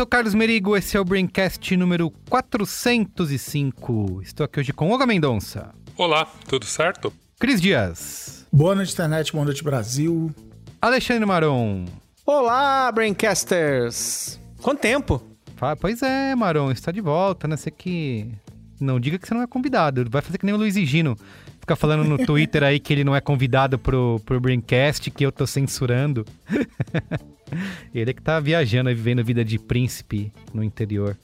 sou o Carlos Merigo, esse é o Braincast número 405. Estou aqui hoje com Olga Mendonça, Olá, tudo certo? Cris Dias, Boa noite, internet. Boa noite, Brasil. Alexandre Maron. Olá, Braincasters! Quanto tempo? Pois é, Maron, está de volta, né? Você que... Não diga que você não é convidado, vai fazer que nem o Luiz Gino. Fica falando no Twitter aí que ele não é convidado pro, pro Braincast, que eu tô censurando. ele é que tá viajando e vivendo vida de príncipe no interior.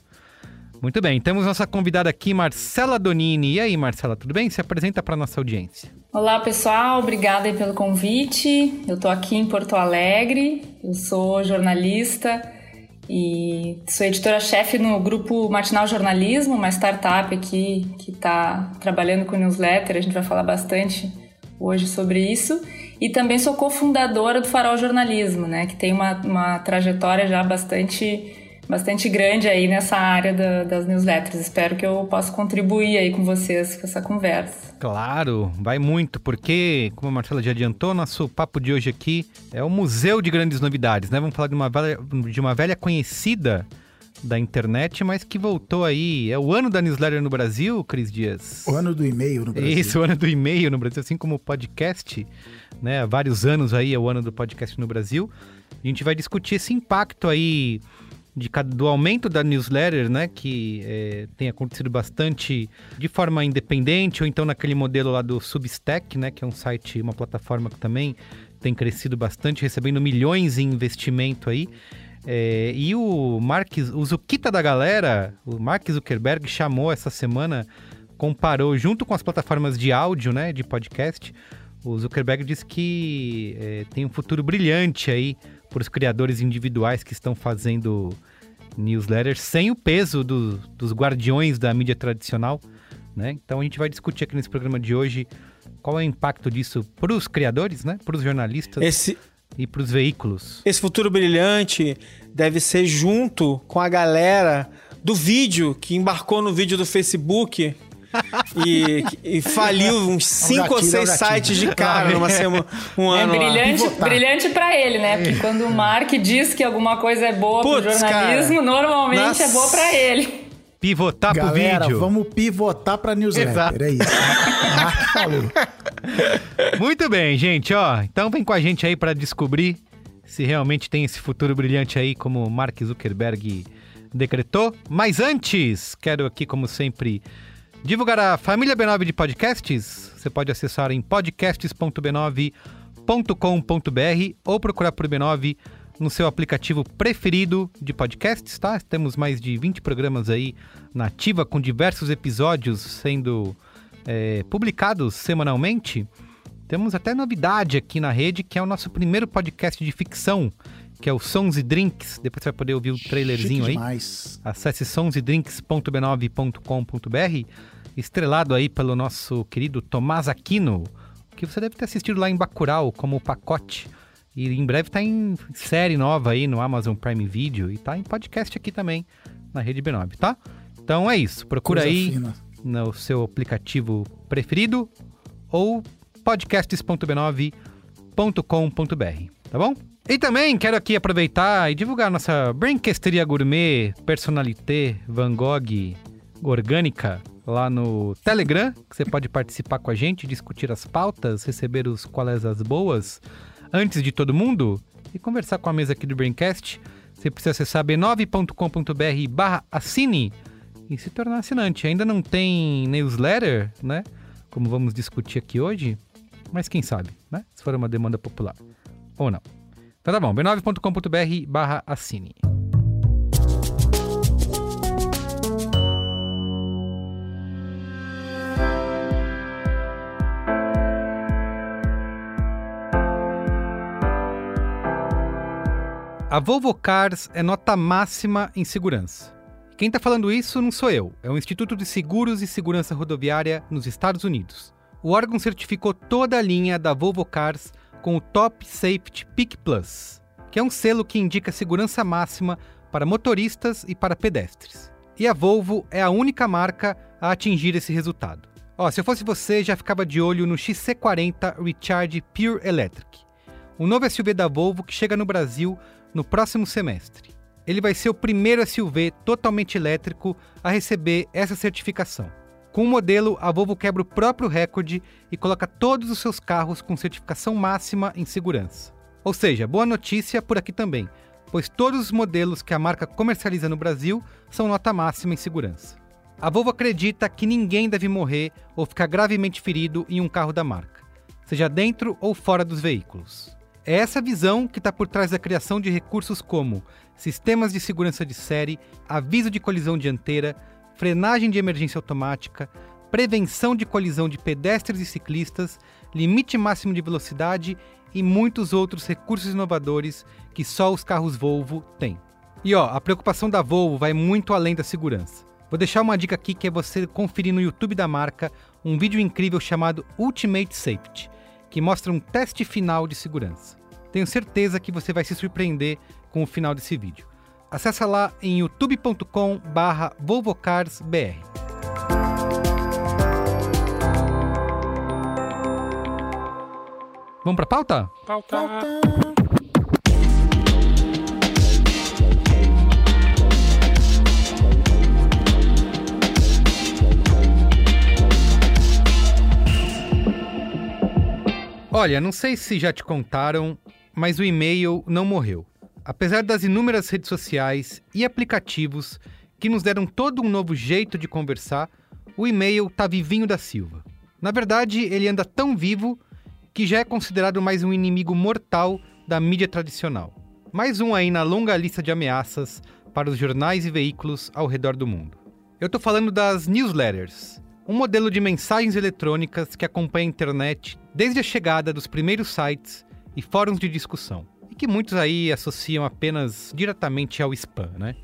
Muito bem, temos nossa convidada aqui, Marcela Donini. E aí, Marcela, tudo bem? Se apresenta para nossa audiência. Olá pessoal, obrigada pelo convite. Eu tô aqui em Porto Alegre, eu sou jornalista e sou editora-chefe no grupo Matinal Jornalismo, uma startup aqui que está trabalhando com newsletter, a gente vai falar bastante hoje sobre isso. E também sou cofundadora do Farol Jornalismo, né, que tem uma, uma trajetória já bastante bastante grande aí nessa área da- das newsletters. Espero que eu possa contribuir aí com vocês com essa conversa. Claro, vai muito, porque, como a Marcela já adiantou, nosso papo de hoje aqui é o Museu de Grandes Novidades, né? Vamos falar de uma velha, de uma velha conhecida da internet, mas que voltou aí. É o ano da newsletter no Brasil, Cris Dias? O ano do e-mail no Brasil. Isso, o ano do e-mail no Brasil, assim como o podcast, né? Vários anos aí é o ano do podcast no Brasil. A gente vai discutir esse impacto aí de, do aumento da newsletter, né? Que é, tem acontecido bastante de forma independente, ou então naquele modelo lá do Substack, né? Que é um site, uma plataforma que também tem crescido bastante, recebendo milhões em investimento aí. É, e o Mark, o Zuquita da galera, o Mark Zuckerberg chamou essa semana, comparou junto com as plataformas de áudio, né, de podcast. O Zuckerberg disse que é, tem um futuro brilhante aí para os criadores individuais que estão fazendo newsletters sem o peso do- dos guardiões da mídia tradicional, né? Então a gente vai discutir aqui nesse programa de hoje qual é o impacto disso para os criadores, né, para os jornalistas Esse, e para os veículos. esse futuro brilhante deve ser junto com a galera do vídeo que embarcou no vídeo do Facebook e, e faliu uns cinco ou gatilho, é seis o gatilho. sites de cara numa semana, um É ano lá. brilhante, Pivotar. brilhante para ele, né? Porque quando o Mark diz que alguma coisa é boa pro Putz, jornalismo, cara. normalmente Nossa. é boa para ele. Pivotar pro Galera, vídeo. vamos pivotar pra newsletter. Exato. É isso. Mark falou. Muito bem, gente, ó. Então vem com a gente aí para descobrir se realmente tem esse futuro brilhante aí, como o Mark Zuckerberg decretou. Mas antes, quero aqui, como sempre, divulgar a família B9 de podcasts. Você pode acessar em podcasts.b9.com.br ou procurar por B9 no seu aplicativo preferido de podcasts, tá? Temos mais de 20 programas aí na ativa, com diversos episódios sendo é, publicados semanalmente. Temos até novidade aqui na rede, que é o nosso primeiro podcast de ficção, que é o Sons e Drinks. Depois você vai poder ouvir o trailerzinho aí. Acesse sonsdrinks.b9.com.br, estrelado aí pelo nosso querido Tomás Aquino, que você deve ter assistido lá em Bacurau como pacote. E em breve tá em série nova aí no Amazon Prime Video e tá em podcast aqui também na Rede B9, tá? Então é isso, procura Coisa aí fina. no seu aplicativo preferido ou podcasts.b9.com.br, tá bom? E também quero aqui aproveitar e divulgar nossa Brinquesteria Gourmet Personalité Van Gogh Orgânica lá no Telegram, que você pode participar com a gente, discutir as pautas, receber os quais as boas antes de todo mundo e conversar com a mesa aqui do Braincast. Você precisa acessar b9.com.br barra assine e se tornar assinante. Ainda não tem newsletter, né? Como vamos discutir aqui hoje, mas quem sabe, né? Se for uma demanda popular ou não. Então tá bom, b9.com.br barra assine. A Volvo Cars é nota máxima em segurança. Quem está falando isso não sou eu, é o Instituto de Seguros e Segurança Rodoviária nos Estados Unidos. O órgão certificou toda a linha da Volvo Cars com o Top Safety Peak Plus, que é um selo que indica segurança máxima para motoristas e para pedestres. E a Volvo é a única marca a atingir esse resultado. Ó, se eu fosse você, já ficava de olho no XC40 Recharge Pure Electric, um novo SUV da Volvo que chega no Brasil no próximo semestre. Ele vai ser o primeiro SUV totalmente elétrico a receber essa certificação. Com o modelo, a Volvo quebra o próprio recorde e coloca todos os seus carros com certificação máxima em segurança. Ou seja, boa notícia por aqui também, pois todos os modelos que a marca comercializa no Brasil são nota máxima em segurança. A Volvo acredita que ninguém deve morrer ou ficar gravemente ferido em um carro da marca, seja dentro ou fora dos veículos. É essa visão que está por trás da criação de recursos como sistemas de segurança de série, aviso de colisão dianteira, frenagem de emergência automática, prevenção de colisão de pedestres e ciclistas, limite máximo de velocidade e muitos outros recursos inovadores que só os carros Volvo têm. E ó, a preocupação da Volvo vai muito além da segurança. Vou deixar uma dica aqui que é você conferir no YouTube da marca um vídeo incrível chamado Ultimate Safety, que mostra um teste final de segurança. Tenho certeza que você vai se surpreender com o final desse vídeo. Acesse lá em youtube.com/volvocarsbr. Vamos para pauta? Pauta. Olha, não sei se já te contaram, mas o e-mail não morreu. Apesar das inúmeras redes sociais e aplicativos que nos deram todo um novo jeito de conversar, o e-mail tá vivinho da Silva. Na verdade, ele anda tão vivo que já é considerado mais um inimigo mortal da mídia tradicional. Mais um aí na longa lista de ameaças para os jornais e veículos ao redor do mundo. Eu tô falando das newsletters, um modelo de mensagens eletrônicas que acompanha a internet desde a chegada dos primeiros sites e fóruns de discussão, e que muitos aí associam apenas diretamente ao spam, né?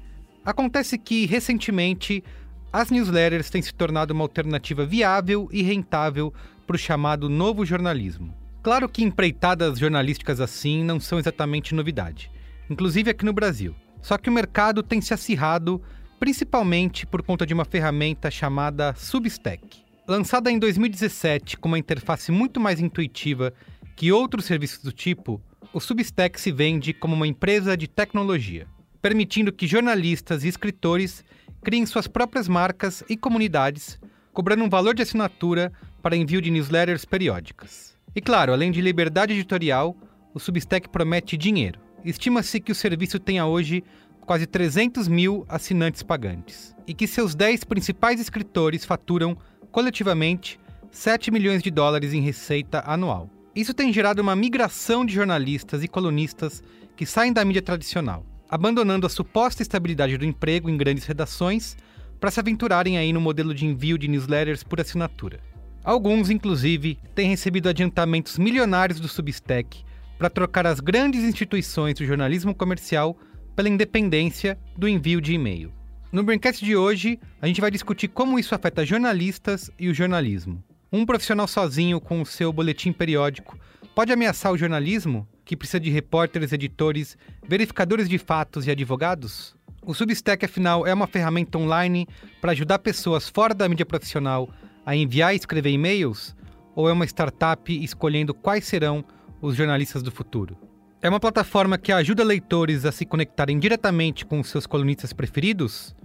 Acontece que, recentemente, as newsletters têm se tornado uma alternativa viável e rentável para o chamado novo jornalismo. Claro que empreitadas jornalísticas assim não são exatamente novidade, inclusive aqui no Brasil. Só que o mercado tem se acirrado principalmente por conta de uma ferramenta chamada Substack. Lançada em 2017 com uma interface muito mais intuitiva que outros serviços do tipo, o Substack se vende como uma empresa de tecnologia, permitindo que jornalistas e escritores criem suas próprias marcas e comunidades, cobrando um valor de assinatura para envio de newsletters periódicas. E claro, além de liberdade editorial, o Substack promete dinheiro. Estima-se que o serviço tenha hoje quase 300 mil assinantes pagantes, e que seus 10 principais escritores faturam, coletivamente, 7 milhões de dólares em receita anual. Isso tem gerado uma migração de jornalistas e colunistas que saem da mídia tradicional, abandonando a suposta estabilidade do emprego em grandes redações para se aventurarem aí no modelo de envio de newsletters por assinatura. Alguns, inclusive, têm recebido adiantamentos milionários do Substack para trocar as grandes instituições do jornalismo comercial pela independência do envio de e-mail. No Braincast de hoje, a gente vai discutir como isso afeta jornalistas e o jornalismo. Um profissional sozinho com o seu boletim periódico pode ameaçar o jornalismo, que precisa de repórteres, editores, verificadores de fatos e advogados? O Substack, afinal, é uma ferramenta online para ajudar pessoas fora da mídia profissional a enviar e escrever e-mails? Ou é uma startup escolhendo quais serão os jornalistas do futuro? É uma plataforma que ajuda leitores a se conectarem diretamente com seus colunistas preferidos?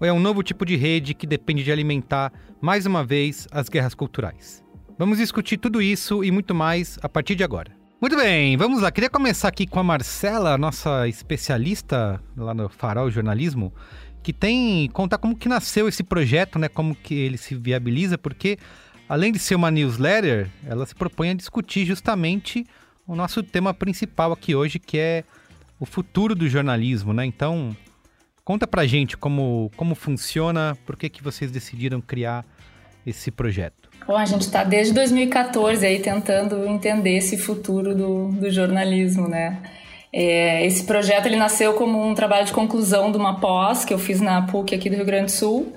Ou é um novo tipo de rede que depende de alimentar, mais uma vez, as guerras culturais? Vamos discutir tudo isso e muito mais a partir de agora. Muito bem, vamos lá. Queria começar aqui com a Marcela, nossa especialista lá no Farol Jornalismo, que tem contar como que nasceu esse projeto, né? Como que ele se viabiliza, porque além de ser uma newsletter, ela se propõe a discutir justamente o nosso tema principal aqui hoje, que é o futuro do jornalismo, né? Então, conta pra gente como, como funciona, por que, que vocês decidiram criar esse projeto. Bom, a gente está desde 2014 aí tentando entender esse futuro do, do jornalismo, né? É, esse projeto ele nasceu como um trabalho de conclusão de uma pós que eu fiz na PUC aqui do Rio Grande do Sul.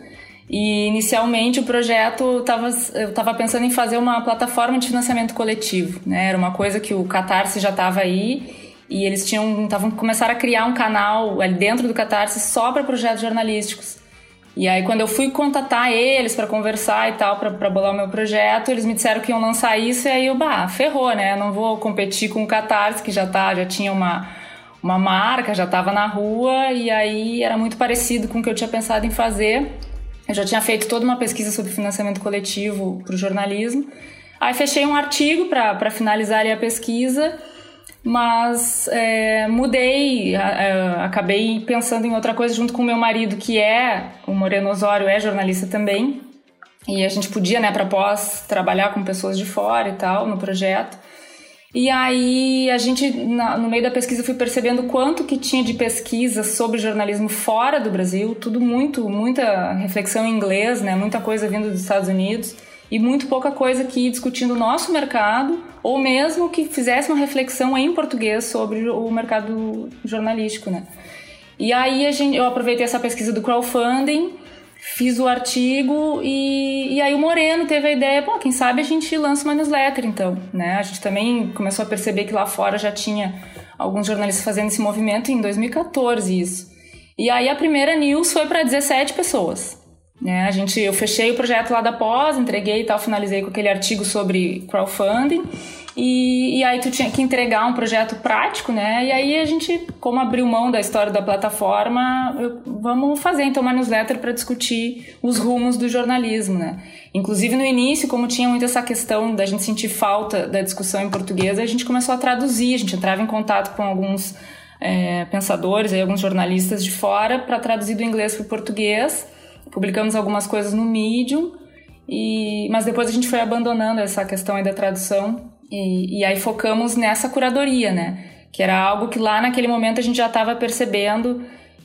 E inicialmente o projeto tava, eu estava pensando em fazer uma plataforma de financiamento coletivo, né? Era uma coisa que o Catarse já estava aí e eles tinham tavam, começaram a criar um canal ali dentro do Catarse só para projetos jornalísticos. E aí, quando eu fui contatar eles para conversar e tal, para bolar o meu projeto, eles me disseram que iam lançar isso, e aí eu, bah, ferrou, né? Não vou competir com o Catarse, que já, tá, já tinha uma, uma marca, já estava na rua, e aí era muito parecido com o que eu tinha pensado em fazer. Eu já tinha feito toda uma pesquisa sobre financiamento coletivo para o jornalismo. Aí fechei um artigo para finalizar a pesquisa mas é, mudei, acabei pensando em outra coisa junto com o meu marido, que é o Moreno Osório, é jornalista também, e a gente podia, né, para pós, trabalhar com pessoas de fora e tal no projeto. E aí a gente, na, no meio da pesquisa, fui percebendo quanto que tinha de pesquisa sobre jornalismo fora do Brasil, tudo muito, muita reflexão em inglês, né, muita coisa vindo dos Estados Unidos e muito pouca coisa aqui discutindo o nosso mercado ou mesmo que fizesse uma reflexão em português sobre o mercado jornalístico, né? E aí a gente, eu aproveitei essa pesquisa do crowdfunding, fiz o artigo e, e aí o Moreno teve a ideia, pô, quem sabe a gente lança uma newsletter então, né? A gente também começou a perceber que lá fora já tinha alguns jornalistas fazendo esse movimento em 2014 isso. E aí a primeira news foi para 17 pessoas. Né? A gente, eu fechei o projeto lá da pós, entreguei e tal, finalizei com aquele artigo sobre crowdfunding. E, e, aí tu tinha que entregar um projeto prático, né? E aí a gente, como abriu mão da história da plataforma, eu, vamos fazer então uma newsletter para discutir os rumos do jornalismo, né? Inclusive no início, como tinha muito essa questão da gente sentir falta da discussão em português, a gente começou a traduzir, a gente entrava em contato com alguns é, pensadores, aí, alguns jornalistas de fora para traduzir do inglês para o português publicamos algumas coisas no Medium, e, mas depois a gente foi abandonando essa questão aí da tradução e, e aí focamos nessa curadoria, né? Que era algo que lá naquele momento a gente já estava percebendo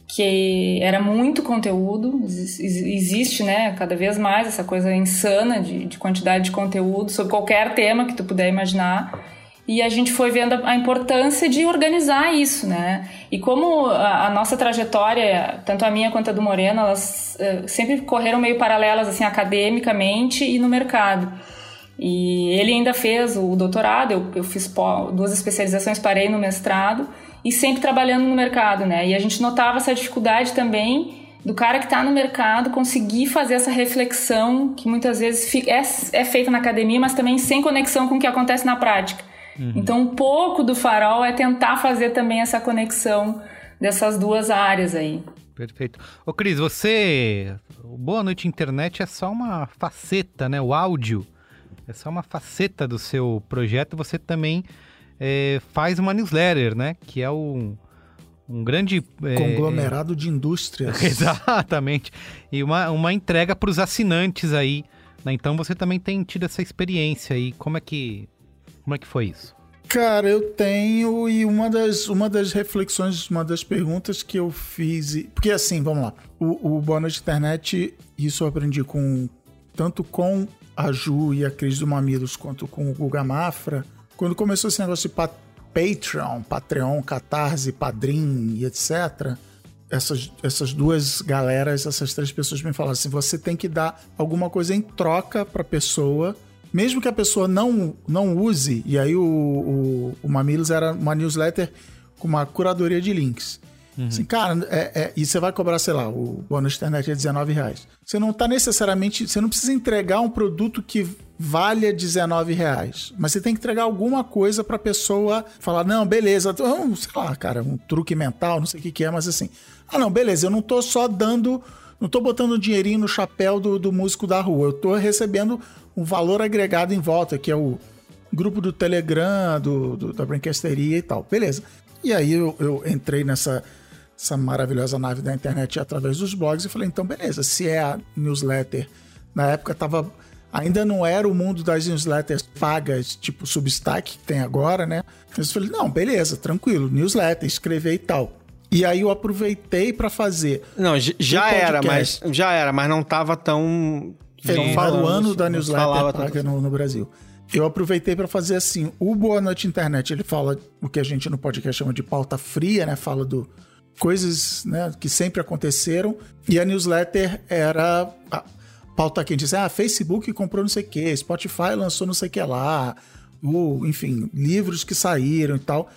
que era muito conteúdo, existe, né, cada vez mais essa coisa insana de, de quantidade de conteúdo sobre qualquer tema que tu puder imaginar e a gente foi vendo a importância de organizar isso, né? E como a, a nossa trajetória, tanto a minha quanto a do Moreno, elas uh, sempre correram meio paralelas, assim, academicamente e no mercado. E ele ainda fez o doutorado, eu, eu fiz duas especializações, parei no mestrado, e sempre trabalhando no mercado, né? E a gente notava essa dificuldade também do cara que está no mercado conseguir fazer essa reflexão que muitas vezes é, é feita na academia, mas também sem conexão com o que acontece na prática. Uhum. Então, um pouco do farol é tentar fazer também essa conexão dessas duas áreas aí. Perfeito. Ô Cris, você. Boa Noite Internet é só uma faceta, né? O áudio é só uma faceta do seu projeto. Você também é, faz uma newsletter, né? Que é um, um grande. É, Conglomerado de indústrias. Exatamente. E uma, uma entrega para os assinantes aí. Né? Então você também tem tido essa experiência aí. Como é que como é que foi isso? Cara, eu tenho e uma das, uma das reflexões, uma das perguntas que eu fiz. Porque assim, vamos lá. O, o Boa Noite Internet, isso eu aprendi com tanto com a Ju e a Cris do Mamilos, quanto com o Guga Mafra. Quando começou esse negócio de pat Patreon, Patreon, Catarse, Padrim e etc., essas, essas duas galeras, essas três pessoas me falaram assim: você tem que dar alguma coisa em troca para a pessoa mesmo que a pessoa não, não use, e aí o, o, o Mamilos era uma newsletter com uma curadoria de links. Uhum. Assim, cara, é, é, e você vai cobrar, sei lá, o bônus de internet é 19 reais. Você não tá necessariamente. Você não precisa entregar um produto que valha 19 reais. Mas você tem que entregar alguma coisa pra pessoa falar: não, beleza, um, sei lá, cara, um truque mental, não sei o que, que é, mas assim. Ah, não, beleza, eu não tô só dando. Não tô botando dinheirinho no chapéu do, do músico da rua. Eu tô recebendo um valor agregado em volta, que é o grupo do Telegram, do, do da brinquesteria e tal. Beleza. E aí eu, eu entrei nessa essa maravilhosa nave da internet através dos blogs e falei, então beleza, se é a newsletter, na época tava Ainda não era o mundo das newsletters pagas, tipo Substack, que tem agora, né? Eu falei, não, beleza, tranquilo, newsletter, escrever e tal. E aí eu aproveitei para fazer. Não, já era, mas já era, mas não tava tão. Não falo o ano da newsletter paga no, no Brasil. Eu aproveitei para fazer assim. O Boa Noite Internet, ele fala o que a gente no podcast chama de pauta fria, né? Fala do coisas né, que sempre aconteceram. E a newsletter era a pauta quente. Diz, ah, Facebook comprou não sei o que, Spotify lançou não sei o que lá, o, enfim, livros que saíram e tal.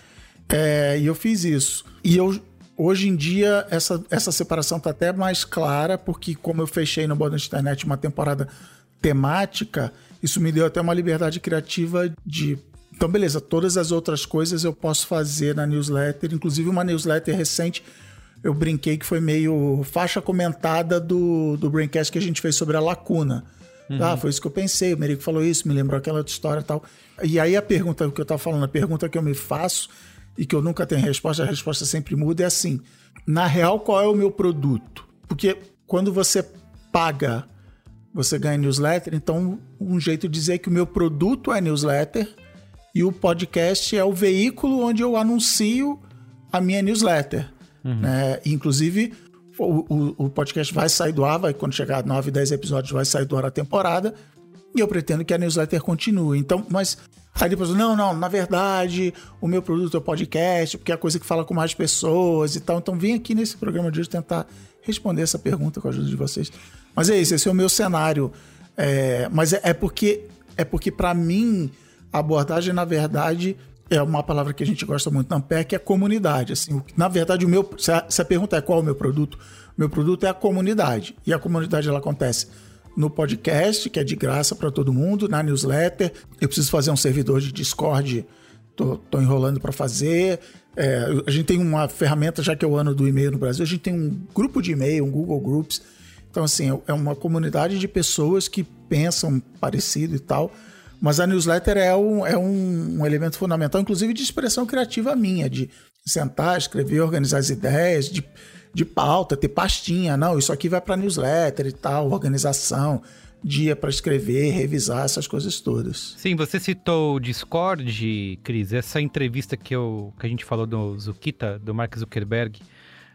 É, e eu fiz isso. E eu Hoje em dia, essa, essa separação está até mais clara, porque como eu fechei no Boa Noite Internet uma temporada temática, isso me deu até uma liberdade criativa de. Então, beleza, todas as outras coisas eu posso fazer na newsletter, inclusive uma newsletter recente. Eu brinquei que foi meio faixa comentada do, do Braincast que a gente fez sobre a lacuna. Uhum. Ah, foi isso que eu pensei, o Merico falou isso, me lembrou aquela outra história e tal. E aí a pergunta que eu estava falando, a pergunta que eu me faço e que eu nunca tenho resposta, a resposta sempre muda, é assim: na real, qual é o meu produto? Porque quando você paga você ganha newsletter. Então, um jeito de dizer que o meu produto é newsletter e o podcast é o veículo onde eu anuncio a minha newsletter. Uhum. Né? Inclusive, o, o, o, podcast vai sair do ar, vai, quando chegar a 9, 10 episódios, vai sair do ar a temporada. E eu pretendo que a newsletter continue. Então, mas Aí depois, não, não, na verdade, o meu produto é o podcast, porque é a coisa que fala com mais pessoas e tal. Então, vem aqui nesse programa de hoje tentar responder essa pergunta com a ajuda de vocês. Mas é isso, esse é o meu cenário. É, mas é, é, porque, é porque para mim, a abordagem, na verdade, é uma palavra que a gente gosta muito na Ampere, que é comunidade. Assim, na verdade, o meu, se a, se a pergunta é qual é o meu produto, o meu produto é a comunidade. E a comunidade ela acontece no podcast, que é de graça para todo mundo, na newsletter. Eu preciso fazer um servidor de Discord, tô, tô enrolando para fazer. É, a gente tem uma ferramenta, já que é o ano do e-mail no Brasil, a gente tem um grupo de e-mail, um Google Groups, então, assim, é uma comunidade de pessoas que pensam parecido e tal. Mas a newsletter é um, é um, um elemento fundamental, inclusive de expressão criativa minha, de sentar, escrever, organizar as ideias, de, de pauta, ter pastinha. Não, isso aqui vai para newsletter e tal, organização, dia para escrever, revisar essas coisas todas. Sim, você citou o Discord, Cris. Essa entrevista que, eu, que a gente falou do Zukita, do Mark Zuckerberg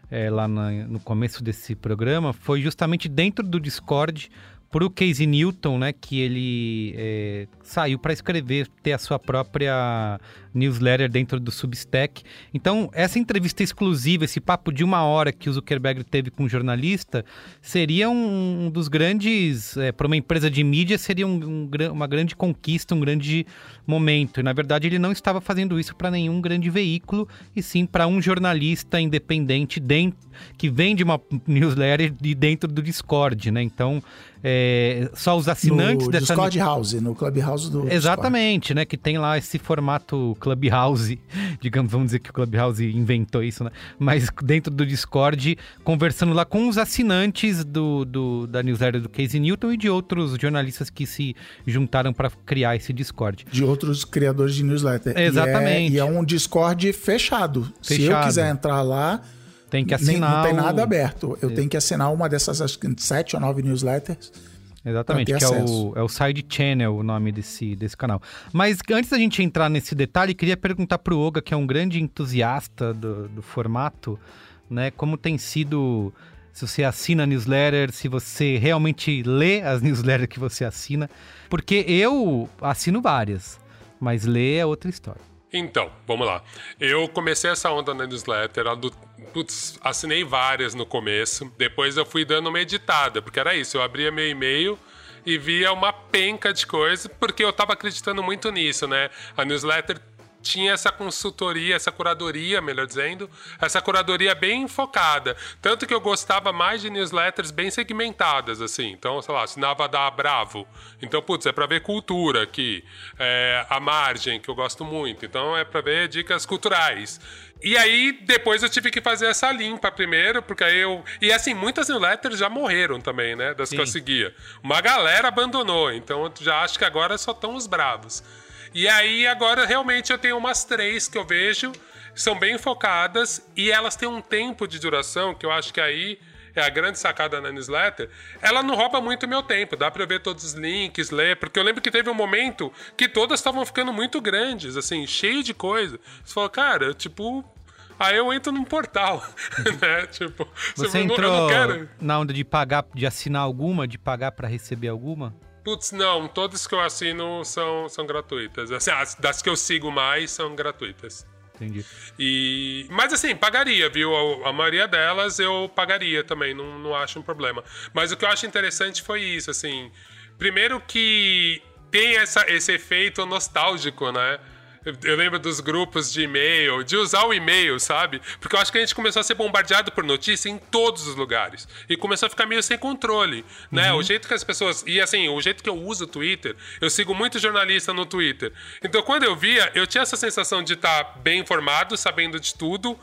é, lá no começo desse programa foi justamente dentro do Discord para o Casey Newton, né, que ele é, saiu para escrever, ter a sua própria newsletter dentro do Substack. Então, essa entrevista exclusiva, esse papo de uma hora que o Zuckerberg teve com um jornalista, seria um, dos grandes, é, para uma empresa de mídia, seria um, um, uma grande conquista, um grande momento. E, na verdade, ele não estava fazendo isso para nenhum grande veículo, e sim para um jornalista independente dentro, que vende uma newsletter de dentro do Discord, né? Então, é, só os assinantes no dessa... Discord House, no Clubhouse do Exatamente, Discord. né? Que tem lá esse formato Clubhouse, digamos, vamos dizer que o Clubhouse inventou isso, né? Mas dentro do Discord, conversando lá com os assinantes do, do da newsletter do Casey Newton e de outros jornalistas que se juntaram para criar esse Discord. De outros criadores de newsletter. Exatamente. E é, e é um Discord fechado. fechado. Se eu quiser entrar lá, tem que assinar. Nem, não tem nada aberto. Eu é. tenho que assinar uma dessas acho que sete ou nove newsletters. Exatamente, que é o, é o Side Channel o nome desse, desse canal. Mas antes da gente entrar nesse detalhe, queria perguntar para o Oga, que é um grande entusiasta do, do formato, né? Como tem sido se você assina newsletter, se você realmente lê as newsletters que você assina. Porque eu assino várias, mas ler é outra história. Então, vamos lá. Eu comecei essa onda na newsletter, putz, assinei várias no começo, depois eu fui dando uma editada, porque era isso, eu abria meu e-mail e via uma penca de coisa, porque eu tava acreditando muito nisso, né? A newsletter tinha essa consultoria, essa curadoria, melhor dizendo, essa curadoria bem focada. Tanto que eu gostava mais de newsletters bem segmentadas, assim. Então, sei lá, assinava da Bravo. Então, putz, é para ver cultura aqui. É, a Margem, que eu gosto muito. Então, é para ver dicas culturais. E aí, depois eu tive que fazer essa limpa primeiro, porque aí eu. E assim, muitas newsletters já morreram também, né? Das Sim. que eu seguia. Uma galera abandonou, então eu já acho que agora só estão os bravos. E aí agora realmente eu tenho umas três que eu vejo, são bem focadas e elas têm um tempo de duração que eu acho que aí é a grande sacada na newsletter, ela não rouba muito meu tempo. Dá pra ver todos os links, ler, porque eu lembro que teve um momento que todas estavam ficando muito grandes, assim, cheio de coisa. Você falou, cara, tipo, Aí eu entro num portal, né? Tipo, você entrou não, na onda de pagar, de assinar alguma, de pagar para receber alguma? Putz, não, todas que eu assino são, são gratuitas. Assim, as, das que eu sigo mais são gratuitas. Entendi. E, mas assim, pagaria, viu? A, a, maioria delas eu pagaria também, não, não acho um problema. Mas o que eu acho interessante foi isso, assim. Primeiro que tem essa, esse efeito nostálgico, né? Eu lembro dos grupos de e-mail, de usar o e-mail, sabe? Porque eu acho que a gente começou a ser bombardeado por notícia em todos os lugares. E começou a ficar meio sem controle, né? Uhum. O jeito que as pessoas... E assim, o jeito que eu uso o Twitter, eu sigo muito jornalista no Twitter. Então, quando eu via, eu tinha essa sensação de estar tá bem informado, sabendo de tudo.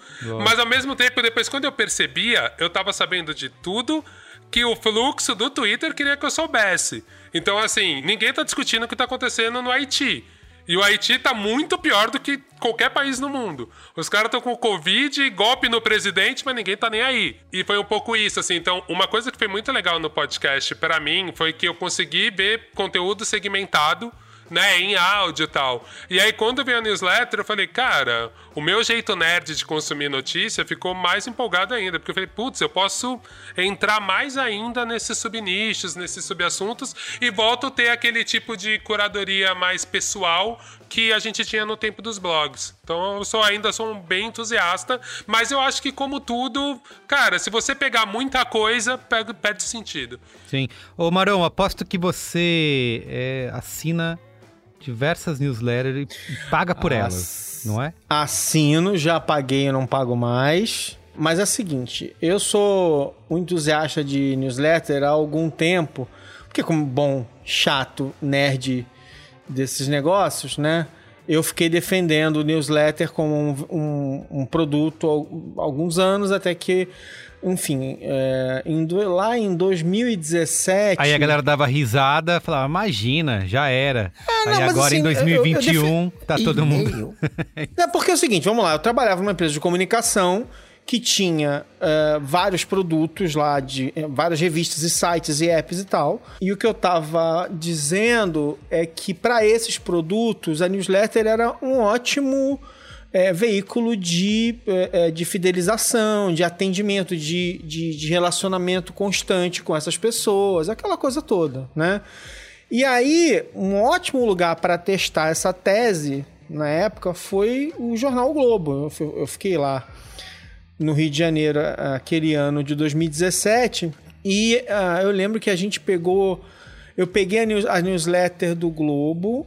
Mas, ao mesmo tempo, depois, quando eu percebia, eu estava sabendo de tudo que o fluxo do Twitter queria que eu soubesse. Então, assim, ninguém está discutindo o que está acontecendo no Haiti. E o Haiti tá muito pior do que qualquer país no mundo. Os caras estão com Covid, golpe no presidente, mas ninguém tá nem aí. E foi um pouco isso, assim. Então, uma coisa que foi muito legal no podcast para mim foi que eu consegui ver conteúdo segmentado né, em áudio e tal. E aí, quando veio a newsletter, eu falei, cara, o meu jeito nerd de consumir notícia ficou mais empolgado ainda, porque eu falei, putz, eu posso entrar mais ainda nesses subnichos, nesses subassuntos, e volto a ter aquele tipo de curadoria mais pessoal que a gente tinha no tempo dos blogs. Então eu sou, ainda sou um bem entusiasta, mas eu acho que como tudo, cara, se você pegar muita coisa, perde, perde sentido. Sim. Ô Marão, aposto que você é, assina diversas newsletters e paga por As... elas, não é? Assino, já paguei e não pago mais. Mas é o seguinte, eu sou um entusiasta de newsletter há algum tempo, porque como bom chato nerd desses negócios, né? Eu fiquei defendendo o newsletter como um, um, um produto há alguns anos, até que enfim, é, em, lá em 2017. Aí a galera dava risada, falava, imagina, já era. É, não, Aí agora assim, em 2021 eu, eu tá todo mundo. é porque é o seguinte, vamos lá, eu trabalhava numa empresa de comunicação que tinha uh, vários produtos lá, de uh, várias revistas e sites e apps e tal. E o que eu tava dizendo é que para esses produtos a newsletter era um ótimo é, veículo de, é, é, de fidelização, de atendimento, de, de, de, relacionamento constante com essas pessoas, aquela coisa toda, né? E aí, um ótimo lugar para testar essa tese na época foi o jornal o Globo. Eu, fiquei lá no Rio de Janeiro aquele ano de 2017 e uh, eu lembro que a gente pegou. Eu peguei a, news, a newsletter do Globo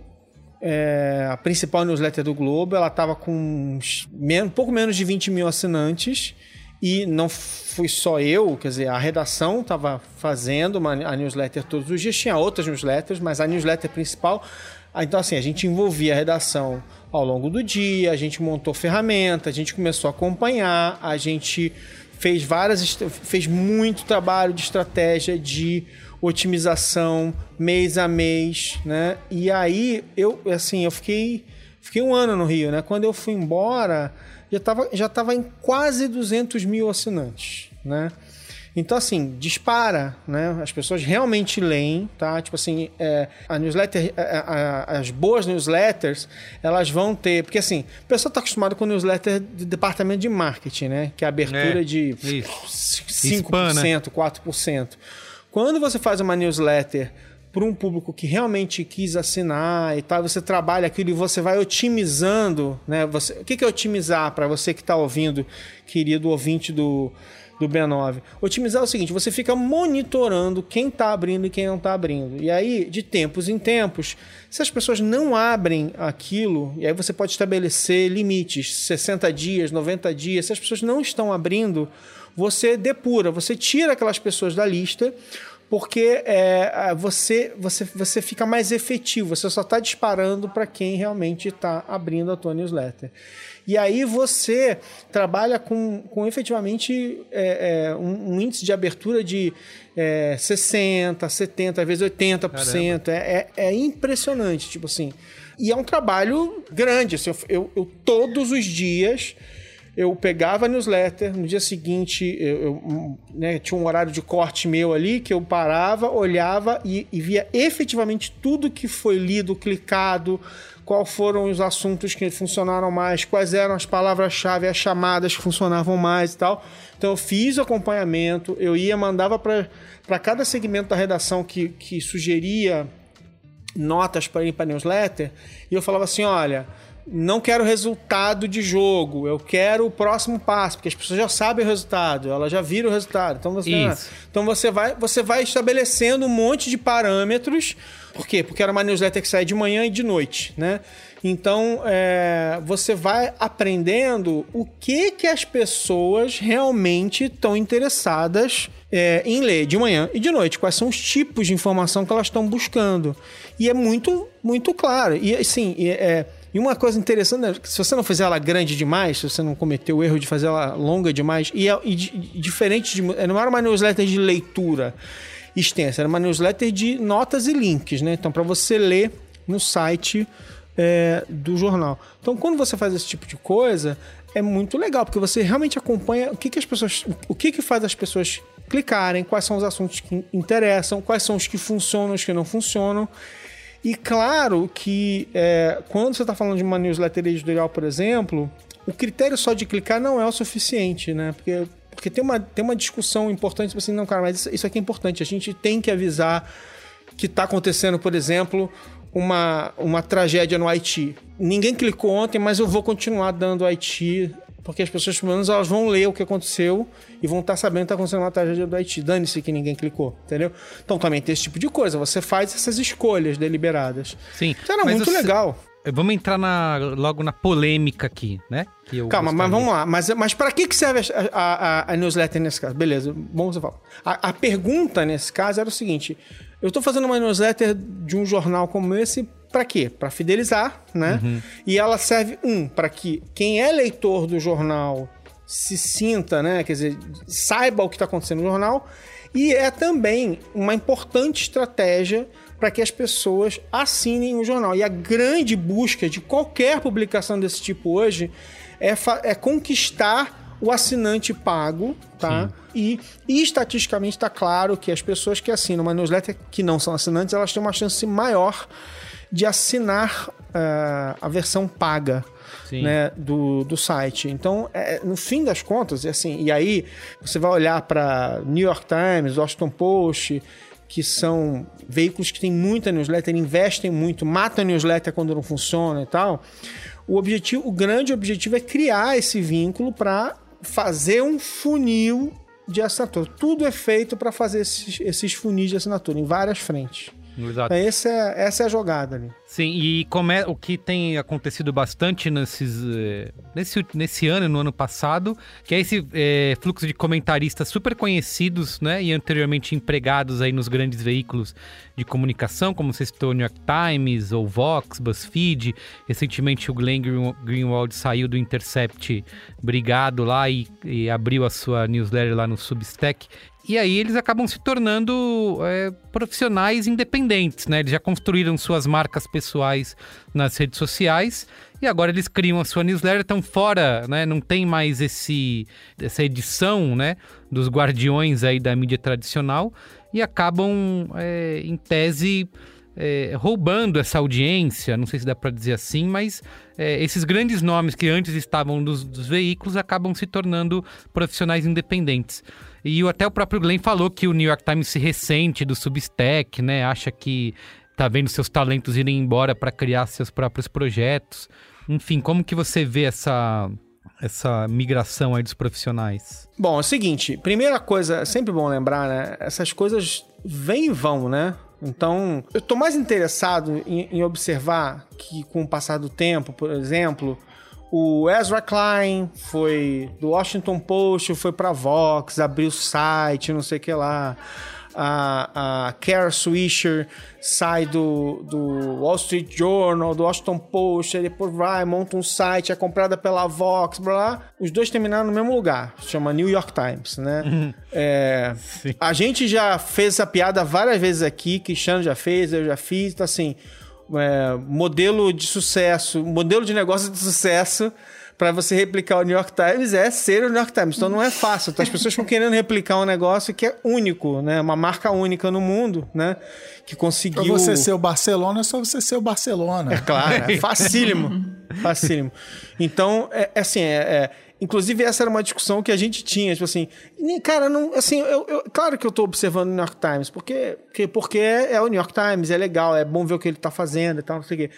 é, a principal newsletter do Globo, ela estava com um pouco menos de 20 mil assinantes e não fui só eu, quer dizer, a redação estava fazendo uma, a newsletter todos os dias, tinha outras newsletters, mas a newsletter principal, então assim, a gente envolvia a redação ao longo do dia, a gente montou ferramenta, a gente começou a acompanhar, a gente fez várias, fez muito trabalho de estratégia de otimização mês a mês, né? E aí eu assim, eu fiquei fiquei um ano no Rio, né? Quando eu fui embora, já estava já tava em quase 200 mil assinantes, né? Então, assim, dispara, né? As pessoas realmente leem, tá? Tipo assim, é, a newsletter, a, a, as boas newsletters, elas vão ter... Porque, assim, o pessoal está acostumado com newsletter de departamento de marketing, né? Que é a abertura é, de isso. 5%, Spam, né? 4%. Quando você faz uma newsletter para um público que realmente quis assinar e tal, você trabalha aquilo e você vai otimizando, né? Você, o que é otimizar para você que está ouvindo, querido ouvinte do, do B9? Otimizar é o seguinte: você fica monitorando quem está abrindo e quem não está abrindo. E aí, de tempos em tempos, se as pessoas não abrem aquilo, e aí você pode estabelecer limites, 60 dias, 90 dias, se as pessoas não estão abrindo, você depura, você tira aquelas pessoas da lista, porque é, você, você, você fica mais efetivo, você só está disparando para quem realmente está abrindo a tua newsletter. E aí você trabalha com, com efetivamente é, é, um, um, índice de abertura de é, 60%, 70%, às vezes 80%. É, é, é, impressionante, tipo assim. E é um trabalho grande. Assim, eu, eu, eu todos os dias eu pegava a newsletter, no dia seguinte eu, eu né, tinha um horário de corte meu ali que eu parava, olhava e, e via efetivamente tudo que foi lido, clicado, qual foram os assuntos que funcionaram mais, quais eram as palavras-chave, as chamadas que funcionavam mais e tal. Então eu fiz o acompanhamento, eu ia, mandava para cada segmento da redação que, que sugeria notas para ir para newsletter, e eu falava assim: olha não quero resultado de jogo, eu quero o próximo passo, porque as pessoas já sabem o resultado, elas já viram o resultado. Então você, então você vai, você vai estabelecendo um monte de parâmetros. Por quê? Porque era uma newsletter que sai de manhã e de noite, né? Então é, você vai aprendendo o que que as pessoas realmente estão interessadas é, em ler de manhã e de noite, quais são os tipos de informação que elas estão buscando. E é muito, muito claro. E assim, é, e uma coisa interessante, né, se você não fizer ela grande demais, se você não cometeu o erro de fazer ela longa demais, e, é, e, diferente de. Não era uma newsletter de leitura extensa, era uma newsletter de notas e links, né? Então, para você ler no site é, do jornal. Então, quando você faz esse tipo de coisa, é muito legal, porque você realmente acompanha o que, que as pessoas. O que, que faz as pessoas clicarem, quais são os assuntos que interessam, quais são os que funcionam, os que não funcionam. E claro que é, quando você está falando de uma newsletter editorial, por exemplo, o critério só de clicar não é o suficiente, né? Porque, porque tem, uma, tem uma discussão importante, tipo assim, não, cara, mas isso, isso aqui é importante. A gente tem que avisar que está acontecendo, por exemplo, uma, uma tragédia no Haiti. Ninguém clicou ontem, mas eu vou continuar dando Haiti porque as pessoas, pelo menos, elas vão ler o que aconteceu e vão estar sabendo que está acontecendo uma tragédia do Haiti. Dane-se que ninguém clicou, entendeu? Então também tem esse tipo de coisa. Você faz essas escolhas deliberadas. Sim. Então era muito você... legal. Vamos entrar na, logo na polêmica aqui, né? Calma, mas vamos lá. Mas, mas para que, que serve a, a, a, newsletter nesse caso? Beleza, bom você falar. A, a pergunta nesse caso era o seguinte: eu estou fazendo uma newsletter de um jornal como esse para quê? Para fidelizar, né? Uhum. E ela serve, um, para que quem é leitor do jornal se sinta, né? Quer dizer, saiba o que está acontecendo no jornal. E é também uma importante estratégia para que as pessoas assinem o jornal. E a grande busca de qualquer publicação desse tipo hoje é, é conquistar o assinante pago, tá? E, e, estatisticamente está claro que as pessoas que assinam uma newsletter que não são assinantes, elas têm uma chance maior de assinar uh, a versão paga né, do, do site. Então, é, no fim das contas, é assim, e aí você vai olhar para New York Times, Washington Post, que são veículos que têm muita newsletter, investem muito, matam a newsletter quando não funciona e tal. O objetivo, o grande objetivo é criar esse vínculo para fazer um funil de assinatura. Tudo é feito para fazer esses, esses funis de assinatura em várias frentes. Exato. Essa é, essa é a jogada ali. Sim, e como é, o que tem acontecido bastante nesses, eh, nesse, nesse ano, no ano passado, que é esse é, fluxo de comentaristas super conhecidos, né, e anteriormente empregados aí nos grandes veículos de comunicação, como você citou, New York Times, ou Vox, BuzzFeed. Recentemente o Glenn Greenwald saiu do Intercept, brigado lá e, e abriu a sua newsletter lá no Substack. E aí eles acabam se tornando é, profissionais independentes, né? Eles já construíram suas marcas pessoais nas redes sociais e agora eles criam a sua newsletter, estão fora, né? Não tem mais esse, essa edição, né? Dos guardiões aí da mídia tradicional e acabam, é, em tese, é, roubando essa audiência, não sei se dá para dizer assim, mas é, esses grandes nomes que antes estavam dos veículos acabam se tornando profissionais independentes. E até o próprio Glenn falou que o New York Times se ressente do Substack, né? Acha que tá vendo seus talentos irem embora para criar seus próprios projetos. Enfim, como que você vê essa essa migração aí dos profissionais? Bom, é o seguinte, primeira coisa, é sempre bom lembrar, né? Essas coisas vêm e vão, né? Então, eu tô mais interessado em, em observar que com o passar do tempo, por exemplo, o Ezra Klein foi do Washington Post, foi para Vox, abriu o site, não sei o que lá. A, a Kara Swisher sai do, do Wall Street Journal, do Washington Post, aí depois vai, monta um site, é comprada pela Vox, blá, blá. Os dois terminaram no mesmo lugar, se chama New York Times, né? É, a gente já fez essa piada várias vezes aqui, Cristiano já fez, eu já fiz, então assim é, modelo de sucesso, modelo de negócio de sucesso para você replicar o New York Times é ser o New York Times. Então não é fácil. Então, as pessoas estão querendo replicar um negócio que é único, né? Uma marca única no mundo, né? Que conseguiu. Pra você ser o Barcelona, é só você ser o Barcelona. É claro, é facílimo. facílimo. Então, é, é assim, é, é Inclusive, essa era uma discussão que a gente tinha, tipo assim, cara, não, assim, eu, eu claro que eu estou observando o New York Times, porque, porque, é o New York Times, é legal, é bom ver o que ele está fazendo e tal, não sei o quê.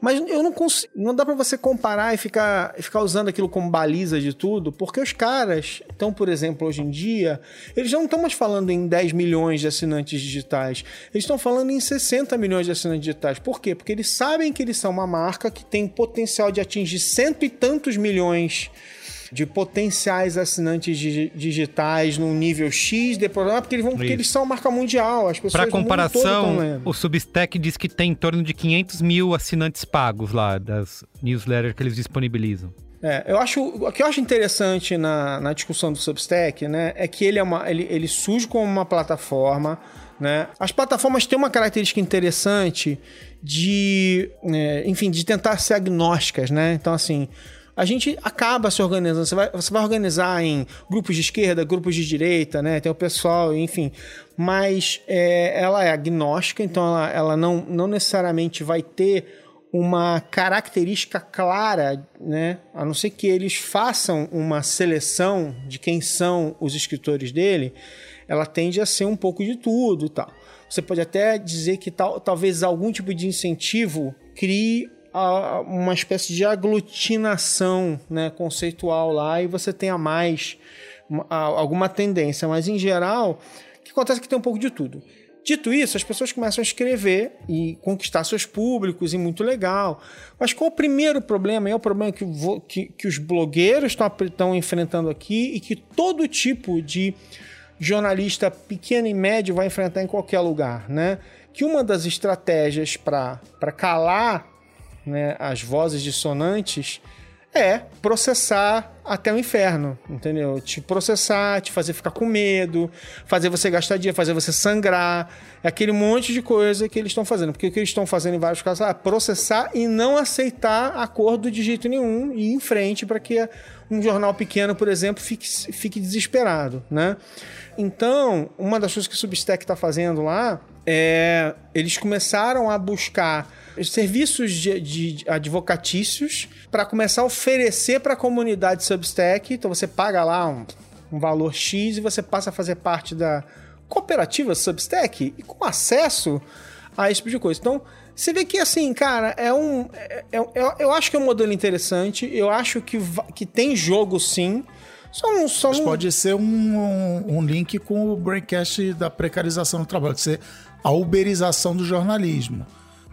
Mas eu não consigo. Não dá para você comparar e ficar, ficar usando aquilo como baliza de tudo, porque os caras estão, por exemplo, hoje em dia, eles não estão mais falando em 10 milhões de assinantes digitais. Eles estão falando em 60 milhões de assinantes digitais. Por quê? Porque eles sabem que eles são uma marca que tem potencial de atingir cento e tantos milhões de potenciais assinantes digitais num nível X de programa, porque eles vão porque eles são marca mundial. As pessoas Para comparação, o Substack diz que tem em torno de 500 mil assinantes pagos lá das newsletters que eles disponibilizam. É, eu acho, o que eu acho interessante na, na discussão do Substack, né, é que ele, é uma, ele, ele surge como uma plataforma, né? As plataformas têm uma característica interessante de, é, enfim, de tentar ser agnósticas, né? Então, assim, a gente acaba se organizando. Você vai, você vai organizar em grupos de esquerda, grupos de direita, né? Tem o pessoal, enfim. Mas é, ela é agnóstica, então ela, ela não, não necessariamente vai ter uma característica clara, né? A não ser que eles façam uma seleção de quem são os escritores dele, ela tende a ser um pouco de tudo tal. Você pode até dizer que tal, talvez algum tipo de incentivo crie uma espécie de aglutinação né, conceitual lá e você tenha mais alguma tendência, mas em geral, o que acontece é que tem um pouco de tudo. Dito isso, as pessoas começam a escrever e conquistar seus públicos, e muito legal. Mas qual o primeiro problema? É o problema que, que, que os blogueiros estão enfrentando aqui e que todo tipo de jornalista pequeno e médio vai enfrentar em qualquer lugar, né? Que uma das estratégias para calar né, as vozes dissonantes é processar até o inferno, entendeu? Te processar, te fazer ficar com medo, fazer você gastar dinheiro, fazer você sangrar. É aquele monte de coisa que eles estão fazendo. Porque o que eles estão fazendo em vários casos é processar e não aceitar acordo de jeito nenhum e ir em frente para que um jornal pequeno, por exemplo, fique, fique desesperado, né? Então, uma das coisas que o Substack está fazendo lá é... Eles começaram a buscar serviços de, de advocatícios para começar a oferecer para a comunidade Substack. Então você paga lá um, um valor X e você passa a fazer parte da cooperativa Substack e com acesso a esse tipo de coisa. Então, você vê que, assim, cara, é um. É, é, é eu acho que é um modelo interessante. Eu acho que, que tem jogo sim. Só um, só Mas um... pode ser um, um, um, link com o Braincast da precarização do trabalho, que ser a uberização do jornalismo.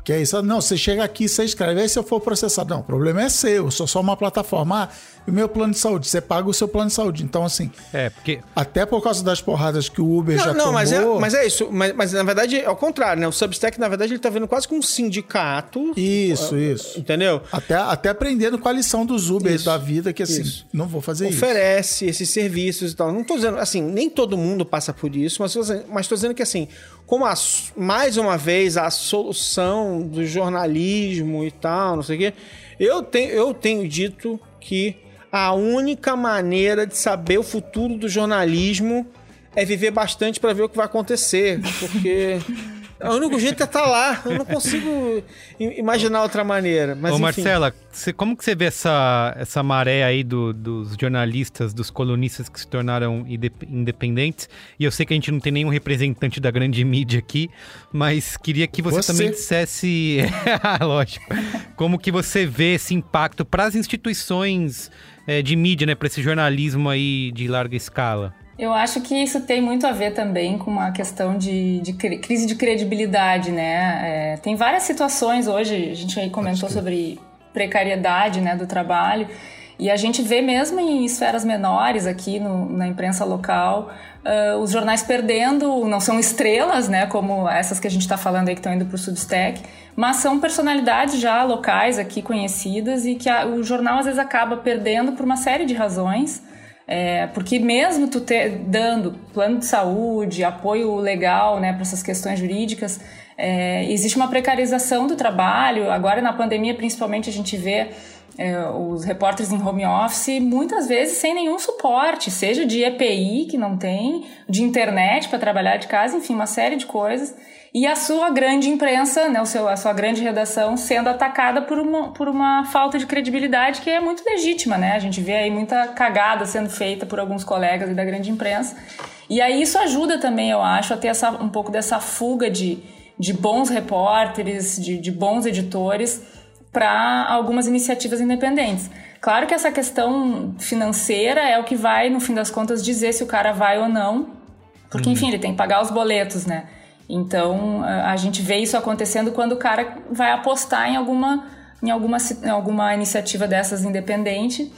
Que é isso. Não, você chega aqui, você escreve, aí se eu for processado. Não, o problema é seu, eu sou só uma plataforma. Ah, o meu plano de saúde, você paga o seu plano de saúde. Então, assim. É, porque. Até por causa das porradas que o Uber não, já não, tomou. Mas é, mas é isso. Mas, mas, na verdade é o contrário, né? O Substack, na verdade, ele tá vendo quase como um sindicato. Isso, isso. Entendeu? Até, até aprendendo com a lição dos Uber da vida, que assim, isso. não vou fazer Oferece isso. Oferece esses serviços e tal. Não tô dizendo, assim, nem todo mundo passa por isso, mas, mas tô dizendo que, assim, como a, mais uma vez a solução do jornalismo e tal, não sei o quê, eu tenho, eu tenho dito que a única maneira de saber o futuro do jornalismo é viver bastante para ver o que vai acontecer, porque o único jeito é estar tá lá. Eu não consigo imaginar outra maneira. Mas, Ô, enfim. Marcela, você, como que você vê essa, essa maré aí do, dos jornalistas, dos colunistas que se tornaram independentes? E eu sei que a gente não tem nenhum representante da grande mídia aqui, mas queria que você, você. também dissesse, lógico, como que você vê esse impacto para as instituições é, de mídia, né, para esse jornalismo aí de larga escala? Eu acho que isso tem muito a ver também com uma questão de, de crise de credibilidade, né? É, tem várias situações hoje, a gente aí comentou sobre precariedade né, do trabalho, e a gente vê mesmo em esferas menores aqui no, na imprensa local, uh, os jornais perdendo, não são estrelas, né, como essas que a gente está falando aí que estão indo para o Substack, mas são personalidades já locais aqui conhecidas e que a, o jornal às vezes acaba perdendo por uma série de razões, é, porque mesmo tu ter, dando plano de saúde, apoio legal né, para essas questões jurídicas, é, existe uma precarização do trabalho. Agora, na pandemia, principalmente, a gente vê é, os repórteres em home office, muitas vezes sem nenhum suporte, seja de EPI, que não tem, de internet para trabalhar de casa, enfim, uma série de coisas. E a sua grande imprensa, né, o seu, a sua grande redação sendo atacada por uma, por uma falta de credibilidade que é muito legítima, né? A gente vê aí muita cagada sendo feita por alguns colegas da grande imprensa. E aí isso ajuda também, eu acho, a ter essa, um pouco dessa fuga de, de bons repórteres, de, de bons editores para algumas iniciativas independentes. Claro que essa questão financeira é o que vai, no fim das contas, dizer se o cara vai ou não, porque, uhum. enfim, ele tem que pagar os boletos, né? Então, a gente vê isso acontecendo quando o cara vai apostar em alguma, em alguma, em alguma iniciativa dessas independente,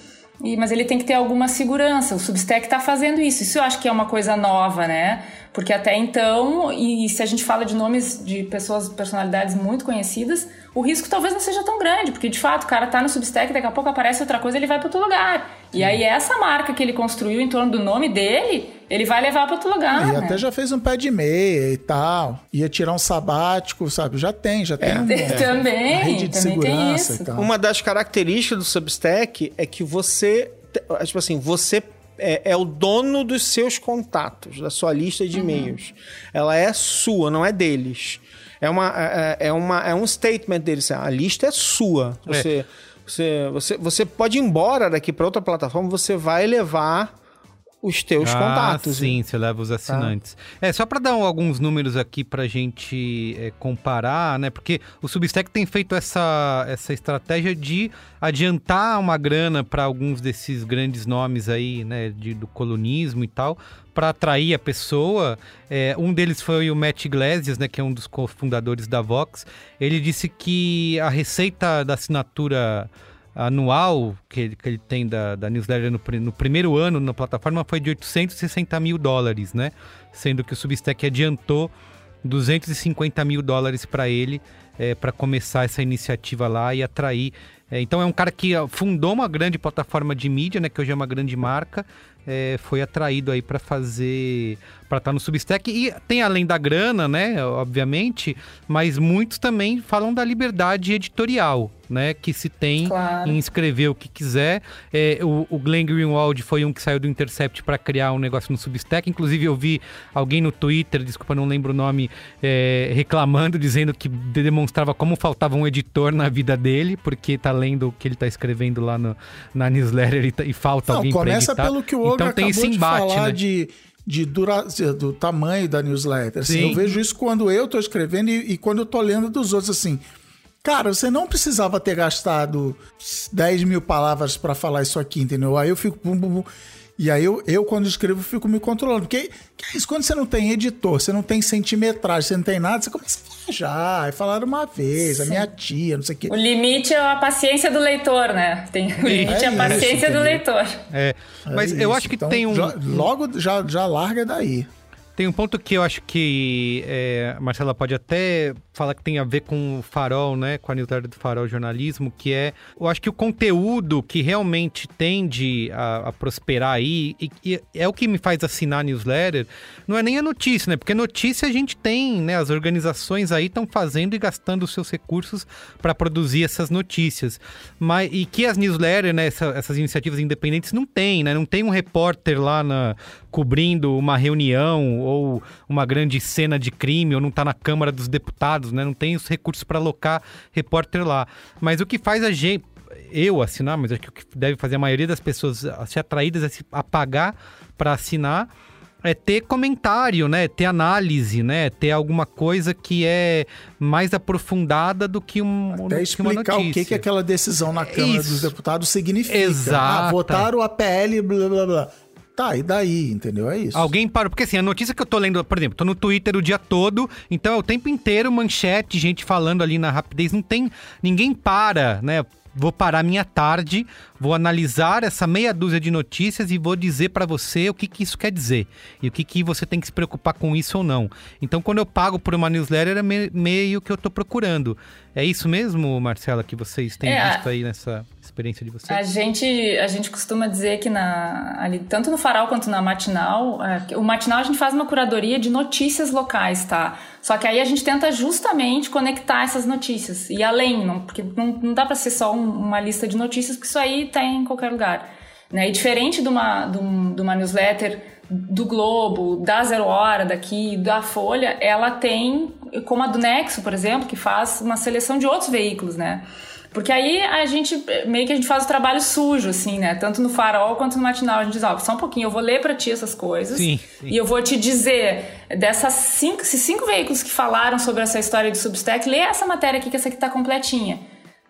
e, mas ele tem que ter alguma segurança. O Substack está fazendo isso. Isso eu acho que é uma coisa nova, né? Porque até então, e se a gente fala de nomes de pessoas, personalidades muito conhecidas, o risco talvez não seja tão grande, porque de fato o cara tá no Substack, daqui a pouco aparece outra coisa, ele vai para outro lugar. Sim. E aí essa marca que ele construiu em torno do nome dele, ele vai levar para outro lugar. E né? até já fez um pé de meia e tal. Ia tirar um sabático, sabe? Já tem, já tem. É, um, é, também, uma rede de também segurança e tal. Uma das características do Substack é que você, tipo assim, você é, é, o dono dos seus contatos, da sua lista de uhum. e-mails. Ela é sua, não é deles. É, uma, é, é, é uma, é um statement deles. A lista é sua. É. Você, é. você, você, você pode ir embora daqui para outra plataforma, você vai levar os teus ah, contatos. Sim, você leva os assinantes. Tá. É, só para dar alguns números aqui para a gente é, comparar, né? Porque o Substack tem feito essa, essa estratégia de adiantar uma grana para alguns desses grandes nomes aí, né? De, do colunismo e tal, para atrair a pessoa. É, um deles foi o Matt Iglesias, né? Que é um dos cofundadores da Vox. Ele disse que a receita da assinatura anual que ele, que ele tem da, da newsletter no, no, primeiro ano na plataforma foi de 860 mil dólares, né? Sendo que o Substack adiantou 250 mil dólares para ele é, para começar essa iniciativa lá e atrair. É, então é um cara que fundou uma grande plataforma de mídia, né? Que hoje é uma grande marca. É, foi atraído aí para fazer para estar tá no Substack. E tem além da grana, né? Obviamente, mas muitos também falam da liberdade editorial, né? Que se tem claro. em escrever o que quiser. É, o, o Glenn Greenwald foi um que saiu do Intercept para criar um negócio no Substack. Inclusive, eu vi alguém no Twitter, desculpa, não lembro o nome, é, reclamando, dizendo que demonstrava como faltava um editor na vida dele, porque tá lendo o que ele tá escrevendo lá no, na newsletter e, tá, e falta não, alguém para editar. Começa pelo que o Olga então tem esse embate, de falar né? de de dura, do tamanho da newsletter. Assim, eu vejo isso quando eu estou escrevendo e, e, quando eu estou lendo dos outros. Assim, cara, você não precisava ter gastado 10 mil palavras para falar isso aqui, entendeu? Aí eu fico. Bum, bum, bum. E aí eu, eu, quando escrevo, fico me controlando. Porque que é isso? Quando você não tem editor, você não tem centimetragem, você não tem nada, você começa a viajar. E falar uma vez, Sim. a minha tia, não sei o quê. O limite é a paciência do leitor, né? Tem, o limite é, é a paciência isso, do leitor. É, mas é eu acho que então, tem um. Já, logo já, já larga daí. Tem um ponto que eu acho que é, a Marcela pode até falar que tem a ver com o Farol, né? Com a newsletter do Farol Jornalismo, que é... Eu acho que o conteúdo que realmente tende a, a prosperar aí, e, e, é o que me faz assinar a newsletter, não é nem a notícia, né? Porque notícia a gente tem, né? As organizações aí estão fazendo e gastando os seus recursos para produzir essas notícias. Mas, e que as newsletters, né? Essa, essas iniciativas independentes não tem, né? Não tem um repórter lá na, cobrindo uma reunião ou uma grande cena de crime, ou não está na Câmara dos Deputados, né? Não tem os recursos para alocar repórter lá. Mas o que faz a gente eu assinar, mas acho que o que deve fazer a maioria das pessoas se atraídas a, se, a pagar para assinar é ter comentário, né? Ter análise, né? Ter alguma coisa que é mais aprofundada do que, um, Até explicar o que, que aquela decisão na Câmara Isso. dos Deputados significa. Exato. Ah, votaram a PL, blá blá blá. Tá, e daí, entendeu? É isso. Alguém parou. Porque assim, a notícia que eu tô lendo, por exemplo, tô no Twitter o dia todo, então é o tempo inteiro manchete, gente falando ali na rapidez. Não tem. Ninguém para, né? Vou parar minha tarde, vou analisar essa meia dúzia de notícias e vou dizer para você o que, que isso quer dizer e o que, que você tem que se preocupar com isso ou não. Então, quando eu pago por uma newsletter, é meio que eu tô procurando. É isso mesmo, Marcela, que vocês têm é, visto aí nessa experiência de vocês? A gente, a gente costuma dizer que na, ali, tanto no Farol quanto na Matinal, é, o Matinal a gente faz uma curadoria de notícias locais, tá? Só que aí a gente tenta justamente conectar essas notícias. E além, não, porque não, não dá para ser só um, uma lista de notícias, porque isso aí tá em qualquer lugar. Né? E diferente de uma, de, um, de uma newsletter do Globo, da Zero Hora, daqui, da Folha, ela tem, como a do Nexo, por exemplo, que faz uma seleção de outros veículos, né? Porque aí a gente, meio que a gente faz o trabalho sujo, assim, né? Tanto no farol quanto no matinal. A gente diz, ó, só um pouquinho, eu vou ler para ti essas coisas. Sim, sim, E eu vou te dizer, dessas cinco, esses cinco veículos que falaram sobre essa história do Substack, lê essa matéria aqui, que essa aqui tá completinha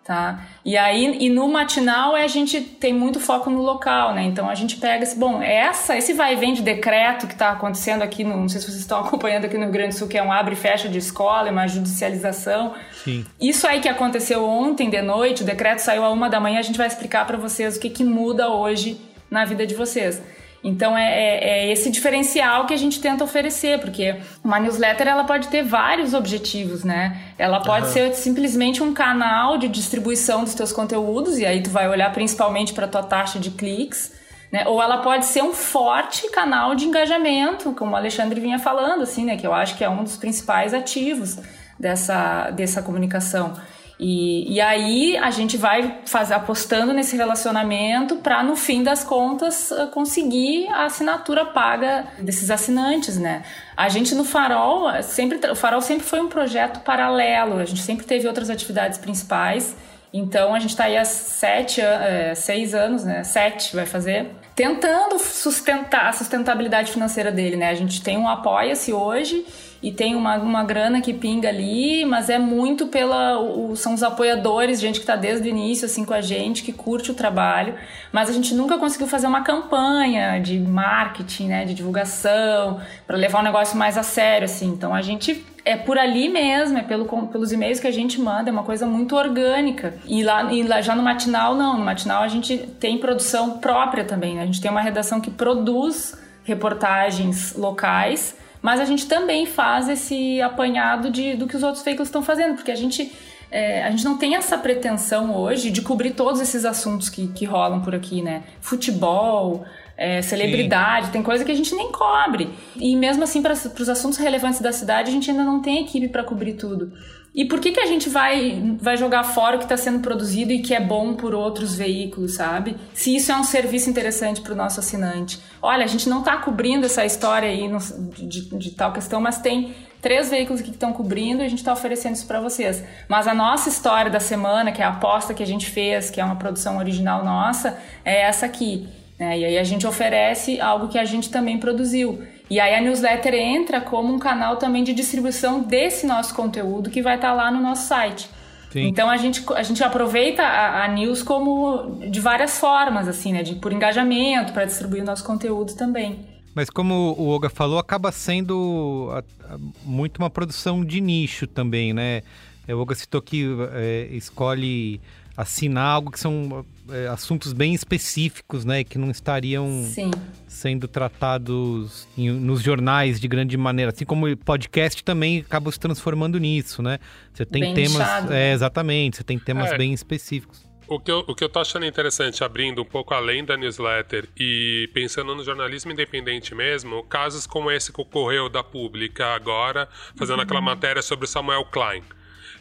tá? E aí, e no matinal a gente tem muito foco no local, né? Então a gente pega esse, bom, essa, esse vai e vem de decreto que está acontecendo aqui, no, não sei se vocês estão acompanhando aqui no Rio Grande do Sul, que é um abre e fecha de escola, uma judicialização. Sim. Isso aí que aconteceu ontem de noite, o decreto saiu a uma da manhã, a gente vai explicar para vocês o que, que muda hoje na vida de vocês. Então é, é, é, esse diferencial que a gente tenta oferecer, porque uma newsletter ela pode ter vários objetivos, né? Ela pode uhum. ser simplesmente um canal de distribuição dos teus conteúdos e aí tu vai olhar principalmente para tua taxa de cliques, né? Ou ela pode ser um forte canal de engajamento, como o Alexandre vinha falando, assim, né? Que eu acho que é um dos principais ativos dessa dessa comunicação. E, e aí a gente vai apostando nesse relacionamento para, no fim das contas, eh, conseguir a assinatura paga desses assinantes, né? A gente no Farol, eh, sempre, o Farol sempre foi um projeto paralelo, a gente sempre teve outras atividades principais. Então a gente está aí há sete, é, seis anos, né? Sete vai fazer, tentando sustentar a sustentabilidade financeira dele, né? A gente tem um apoia-se hoje e tem uma, uma grana que pinga ali, mas é muito pela. O, são os apoiadores, gente que está desde o início assim com a gente, que curte o trabalho, mas a gente nunca conseguiu fazer uma campanha de marketing, né, de divulgação, para levar o negócio mais a sério, assim. Então a gente é por ali mesmo, é pelo, pelos e-mails que a gente manda, é uma coisa muito orgânica. E lá, e lá já no matinal, não. No matinal a gente tem produção própria também, né? A gente tem uma redação que produz reportagens locais mas a gente também faz esse apanhado de, do que os outros veículos estão fazendo, porque a gente, é, a gente não tem essa pretensão hoje de cobrir todos esses assuntos que, que rolam por aqui, né? Futebol, é, celebridade, Sim. tem coisa que a gente nem cobre. E mesmo assim, para os assuntos relevantes da cidade, a gente ainda não tem equipe para cobrir tudo. E por que, que a gente vai, vai jogar fora o que está sendo produzido e que é bom por outros veículos, sabe? Se isso é um serviço interessante para o nosso assinante. Olha, a gente não está cobrindo essa história aí no, de, de, tal questão, mas tem três veículos que estão cobrindo e a gente está oferecendo isso para vocês. Mas a nossa história da semana, que é a aposta que a gente fez, que é uma produção original nossa, é essa aqui. Né? E aí a gente oferece algo que a gente também produziu. E aí a newsletter entra como um canal também de distribuição desse nosso conteúdo que vai estar tá lá no nosso site. Sim. Então a gente, a gente aproveita a, a, news como de várias formas, assim, né? De, por engajamento, para distribuir o nosso conteúdo também. Mas como o Olga falou, acaba sendo a, a, muito uma produção de nicho também, né? O Olga citou que é, escolhe assinar algo que são é, assuntos bem específicos, né? Que não estariam Sim. sendo tratados em, nos jornais de grande maneira. Assim como o podcast também acaba se transformando nisso, né? Você tem bem temas. Inchado, é, exatamente, você tem temas é. bem específicos. O que, eu, o que eu tô achando interessante, abrindo um pouco além da newsletter e pensando no jornalismo independente mesmo, casos como esse que ocorreu da Pública agora, fazendo uhum. aquela matéria sobre o Samuel Klein.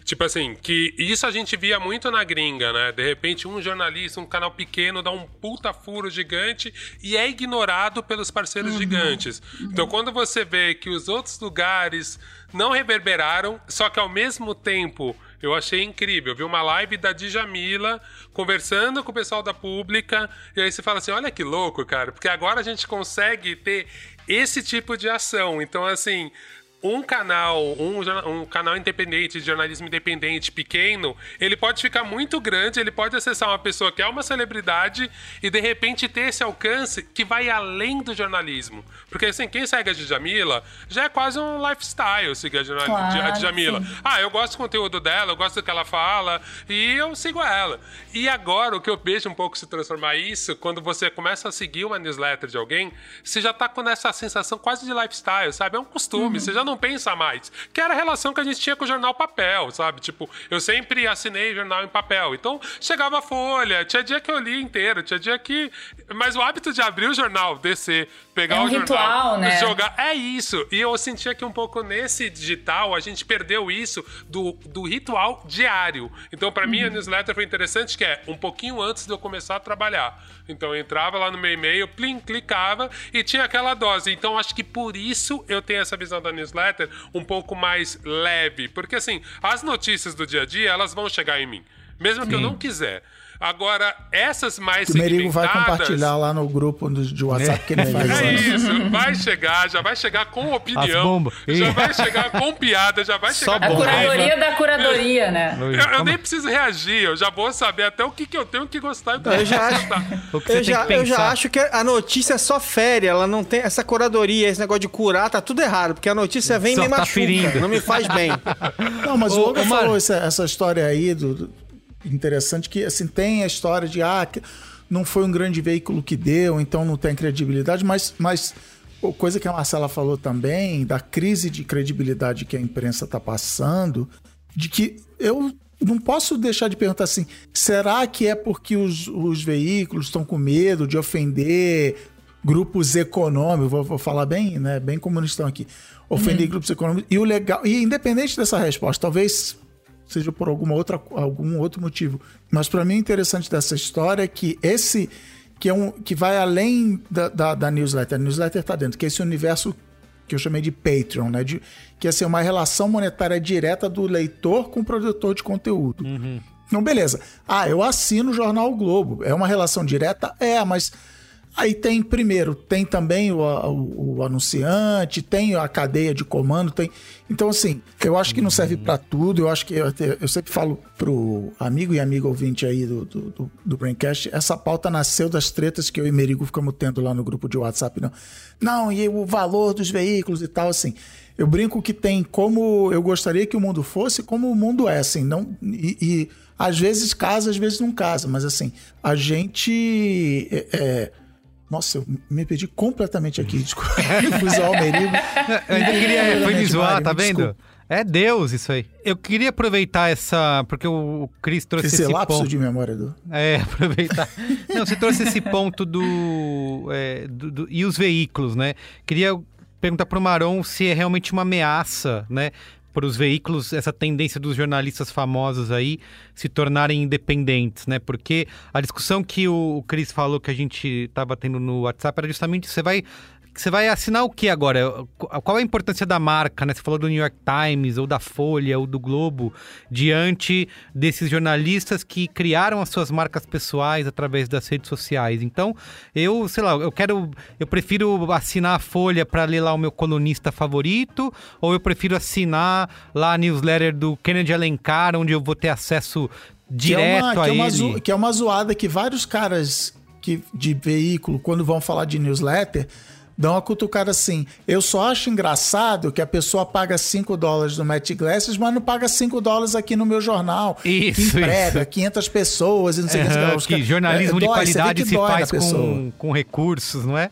Tipo assim, que isso a gente via muito na gringa, né? De repente, um jornalista, um canal pequeno dá um puta furo gigante e é ignorado pelos parceiros uhum. gigantes. Uhum. Então, quando você vê que os outros lugares não reverberaram, só que ao mesmo tempo eu achei incrível. Eu vi uma live da Djamila conversando com o pessoal da pública, e aí você fala assim: olha que louco, cara, porque agora a gente consegue ter esse tipo de ação. Então, assim, um canal, um, um, canal independente, de jornalismo independente pequeno, ele pode ficar muito grande, ele pode acessar uma pessoa que é uma celebridade e de repente ter esse alcance que vai além do jornalismo. Porque assim, quem segue a Djamila já é quase um lifestyle seguir a, claro, a Djamila. Ah, eu gosto do conteúdo dela, eu gosto do que ela fala e eu sigo ela. E agora o que eu vejo um pouco se transformar isso, quando você começa a seguir uma newsletter de alguém, você já tá com essa sensação quase de lifestyle, sabe? É um costume, uhum. você já não pensa mais. Que era a relação que a gente tinha com o jornal papel, sabe? Tipo, eu sempre assinei jornal em papel. Então, chegava a folha, tinha dia que eu li inteiro, tinha dia que. Mas o hábito de abrir o jornal, descer, pegar é um o jornal, ritual, né? jogar. É isso. E eu sentia que um pouco nesse digital a gente perdeu isso do, do ritual diário. Então, para mim, a newsletter foi interessante, que é um pouquinho antes de eu começar a trabalhar. Então, eu entrava lá no meu e-mail, plim, clicava e tinha aquela dose. Então, acho que por isso eu tenho essa visão da newsletter um pouco mais leve. Porque, assim, as notícias do dia a dia, elas vão chegar em mim. Mesmo que eu não quiser. Agora, essas mais O Merigo vai compartilhar lá no grupo do- de WhatsApp que ele faz. É isso, vai chegar, já vai chegar com opinião, já vai chegar com piada, já vai Só chegar A com bom. raiva. curadoria da curadoria, né? Eu, eu nem preciso reagir, eu já vou saber até o que, que eu tenho que gostar e o que Eu já acho- gostar. O que você Eu já, que eu já acho que a notícia é só férias, ela não tem essa curadoria, esse negócio de curar, tá tudo errado, porque a notícia vem e me tá machuca, ferindo. não me faz bem. Não, mas o Logan Mar- falou essa, essa história aí do, do- interessante que assim tem a história de ah, que não foi um grande veículo que deu, então não tem credibilidade, mas mas coisa que a Marcela falou também da crise de credibilidade que a imprensa está passando, de que eu não posso deixar de perguntar assim: será que é porque os, os veículos estão com medo de ofender grupos econômicos? Vou, vou falar bem, né? Bem como estão aqui. Ofender grupos econômicos. E o legal, e independente dessa resposta, talvez seja por alguma outra, algum outro motivo. Mas para mim o interessante dessa história é que esse que é um que vai além da, da, da newsletter. A newsletter está dentro, que é esse universo que eu chamei de Patreon, né? De, que é assim, uma relação monetária direta do leitor com o produtor de conteúdo. Então, beleza. Ah, eu assino o Jornal o Globo. É uma relação direta? É, mas aí tem, primeiro, tem também o, o- o anunciante, tem a cadeia de comando, tem. Então, assim, eu acho que não serve pra tudo. Eu acho que eu, eu sempre falo pro amigo e amigo ouvinte aí do, do, do, do Braincast, essa pauta nasceu das tretas que eu e Merigo ficamos tendo lá no grupo de WhatsApp. Não, não e o valor dos veículos e tal, assim. Eu brinco que tem como eu gostaria que o mundo fosse, como o mundo é, assim. Não, e, e às vezes casa, às vezes não casa, mas assim, a gente. é- é, nossa, eu me perdi completamente aqui. Desculpa. Fui o Merigo. Eu ainda queria. Foi me zoar, tá vendo? desculpa. É Deus isso aí. Eu queria aproveitar essa. Porque o Cris trouxe Esse esse lapso ponto. de memória do. É, aproveitar. Não, você trouxe esse ponto do, é, do- do- E os veículos, né? Queria perguntar pro Maron se é realmente uma ameaça, né? Para os veículos, essa tendência dos jornalistas famosos aí se tornarem independentes, né? Porque a discussão que o Cris falou que a gente estava tendo no WhatsApp era justamente você vai você vai assinar o que agora? Qual é a importância da marca, né? Você falou do New York Times, ou da Folha, ou do Globo, diante desses jornalistas que criaram as suas marcas pessoais através das redes sociais. Então, eu, sei lá, eu quero. Eu prefiro assinar a Folha para ler lá o meu colunista favorito, ou eu prefiro assinar lá a newsletter do Kennedy Alencar, onde eu vou ter acesso direto que é uma, a que é uma zo- que é uma zoada que vários caras que, de veículo, quando vão falar de newsletter, dão uma cutucada assim. Eu só acho engraçado que a pessoa paga 5 dólares no Matt Glasses, mas não paga 5 dólares aqui no meu jornal. Isso, que emprega isso. 500 pessoas e não sei o que. Que caras- jornalismo é, de dói, qualidade que se faz pessoa. com, com recursos, não é?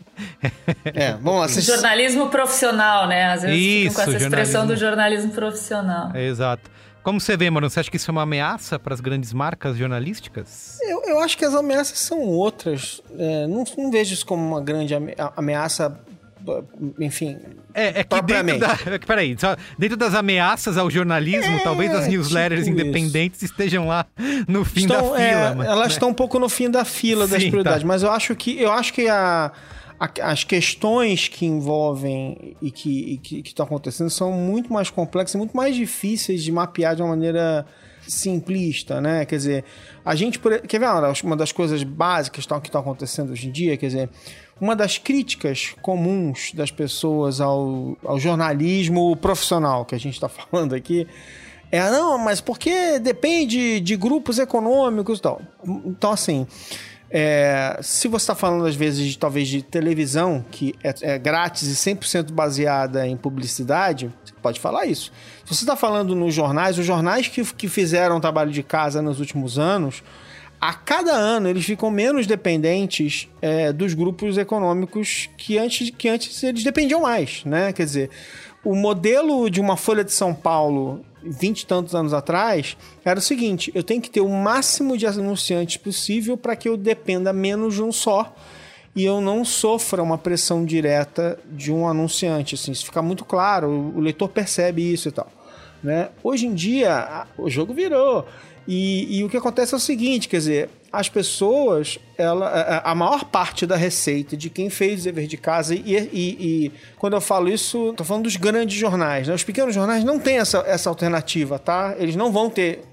É, lá. Vocês... Jornalismo profissional, né? Às vezes Isso, com essa expressão jornalismo. do jornalismo profissional. É, exato. Como você vê, mano? Você acha que isso é uma ameaça para as grandes marcas jornalísticas? Eu, eu acho que as ameaças são outras. É, não, não vejo isso como uma grande ameaça, enfim. É, é que dentro da. é Peraí, só, dentro das ameaças ao jornalismo, É, talvez as newsletters tipo independentes estejam lá no fim estão, da é, fila. mas- elas né? estão um pouco no fim da fila das Sim, prioridades, tá. mas eu acho que eu acho que a- as questões que envolvem e que estão acontecendo são muito mais complexas, e muito mais difíceis de mapear de uma maneira simplista, né? Quer dizer, a gente quer ver uma das- coisas básicas que estão acontecendo hoje em dia, quer dizer, uma das críticas comuns das pessoas ao, ao jornalismo profissional que a gente está falando aqui é, não, mas porque depende de grupos econômicos e tal. Então, assim, é, se você está falando às vezes de, talvez de televisão, que é, é grátis e 100% baseada em publicidade, você pode falar isso. Se você está falando nos jornais, os jornais que, que fizeram trabalho de casa nos últimos anos, a cada ano eles ficam menos dependentes é, dos grupos econômicos que antes, que antes eles dependiam mais, né? Quer dizer, o modelo de uma Folha de São Paulo 20 e tantos anos atrás era o seguinte: eu tenho que ter o máximo de anunciantes possível para que eu dependa menos de um só e eu não sofra uma pressão direta de um anunciante. Assim, isso fica muito claro, o leitor percebe isso e tal. Né? Hoje em dia, o jogo virou. E, e, o que acontece é o seguinte, quer dizer, as pessoas, ela, a maior parte da receita de quem fez o dever de casa, e, e, e quando eu falo isso, estou falando dos grandes jornais, né? Os pequenos jornais não têm essa, essa alternativa, tá? Eles não vão ter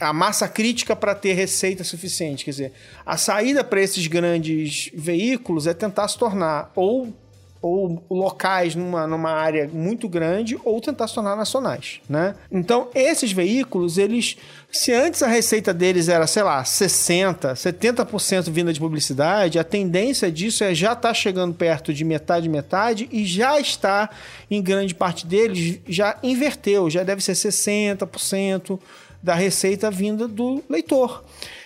a massa crítica para ter receita suficiente. Quer dizer, a saída para esses grandes veículos é tentar se tornar ou, ou locais numa, numa área muito grande ou tentar se tornar nacionais, né? Então, esses veículos, eles... Se antes a receita deles era, sei lá, 60%, 70% vinda de publicidade, a tendência disso é já estar tá chegando perto de metade, metade e já está, em grande parte deles, já inverteu, já deve ser 60%, da receita vinda do leitor.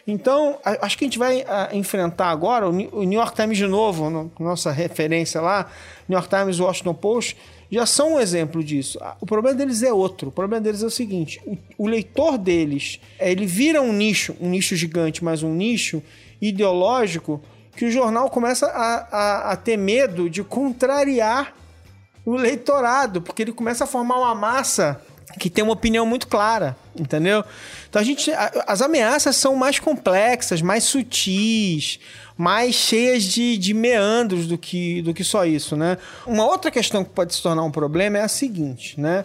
Então, acho que a gente vai enfrentar agora o New York Times de novo, no, nossa referência lá, New York Times, Washington Post, já são um exemplo disso. O problema deles é outro. O problema deles é o seguinte: o, o leitor deles, é, ele vira um nicho, um nicho gigante, mas um nicho ideológico que o jornal começa a, a, a ter medo de contrariar o leitorado, porque ele começa a formar uma massa que tem uma opinião muito clara, entendeu? Então a gente, as ameaças são mais complexas, mais sutis, mais cheias de, de meandros do que, do que só isso, né? Uma outra questão que pode se tornar um problema é a seguinte, né?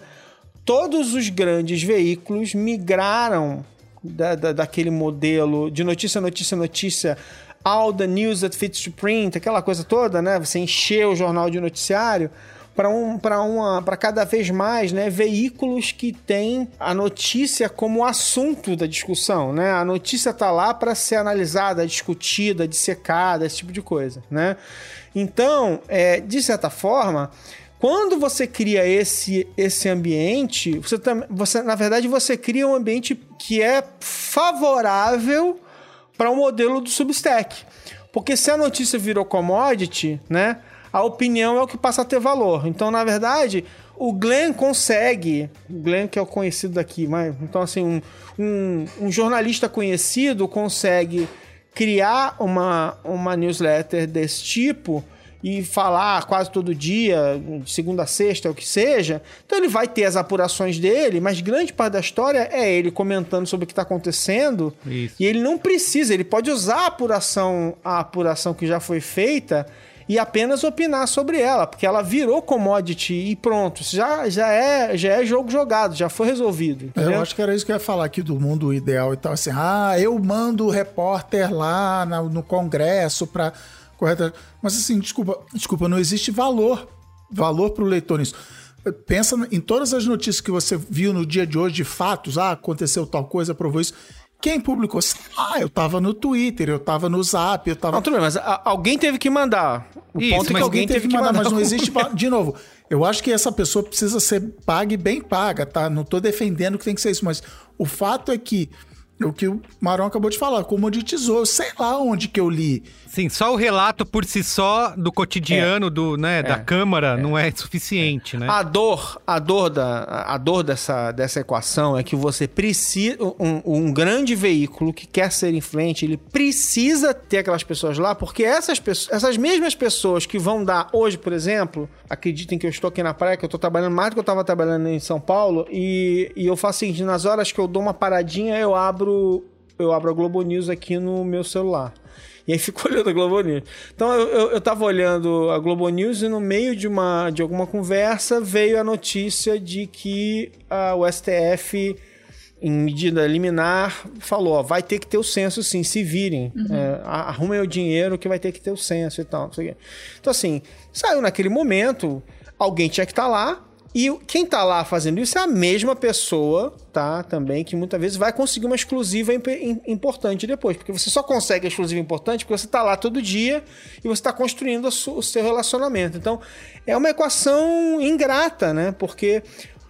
Todos os grandes veículos migraram da, da, daquele modelo de notícia, notícia, notícia all the news that fits to print, aquela coisa toda, né? Você encher o jornal de noticiário para um, para cada vez mais né, veículos que têm a notícia como assunto da discussão. Né? A notícia está lá para ser analisada, discutida, dissecada, esse tipo de coisa. Né? Então, é, de certa forma, quando você cria esse, esse ambiente, você, você, na verdade, você cria um ambiente que é favorável para o um modelo do Substack. Porque se a notícia virou commodity, né? A opinião é o que passa a ter valor. Então, na verdade, o Glenn consegue, o Glenn que é o conhecido daqui, mas então assim, um, um, um, jornalista conhecido consegue criar uma, uma newsletter desse tipo e falar quase todo dia, de segunda a sexta, o que seja. Então ele vai ter as apurações dele, mas grande parte da história é ele comentando sobre o que está acontecendo. Isso. E ele não precisa, ele pode usar a apuração, a apuração que já foi feita e apenas opinar sobre ela, porque ela virou commodity e pronto, já, já, é, já é jogo jogado, já foi resolvido. Entendeu? Eu acho que era isso que eu ia falar aqui do mundo ideal e tal, assim, ah, eu mando o repórter lá na, no congresso para correta, mas assim, desculpa, desculpa, não existe valor, valor para o leitor nisso. Pensa em todas as notícias que você viu no dia de hoje de fatos, ah, aconteceu tal coisa, provou isso quem publicou? Ah, eu tava no Twitter, eu tava no Zap, eu tava. Não, tudo bem, mas a, alguém teve que mandar. O Isso, ponto é que alguém teve que mandar, mandar mas não existe. De novo, eu acho que essa pessoa precisa ser paga e bem paga, tá? Não tô defendendo que tem que ser isso, mas o fato é que o que o Marão acabou de falar, comoditizou. Sei lá onde que eu li. Sim, só o relato por si só do cotidiano é. do, né, é. da Câmara é. não é suficiente, né? A dor, a dor, da, a dor dessa, dessa equação é que você precisa. Um, um grande veículo que quer ser influente, ele precisa ter aquelas pessoas lá, porque essas, pessoas, essas mesmas pessoas que vão dar hoje, por exemplo, acreditem que eu estou aqui na praia, que eu estou trabalhando mais do que eu estava trabalhando em São Paulo, e, e eu faço o seguinte: nas horas que eu dou uma paradinha, eu abro eu abro a Globo News aqui no meu celular. E aí fico olhando a Globo News. Então eu, eu, eu tava olhando a Globo News e no meio de, uma, de alguma conversa veio a notícia de que uh, o STF, em medida liminar, falou: ó, vai ter que ter o censo sim, se virem. Uhum. É, arrumem o dinheiro que vai ter que ter o censo e tal. Então, assim, saiu naquele momento, alguém tinha que estar tá lá e quem tá lá fazendo isso é a mesma pessoa, tá? Também, que muitas vezes vai conseguir uma exclusiva importante depois. Porque você só consegue a exclusiva importante porque você tá lá todo dia e você está construindo o seu relacionamento. Então, é uma equação ingrata, né? Porque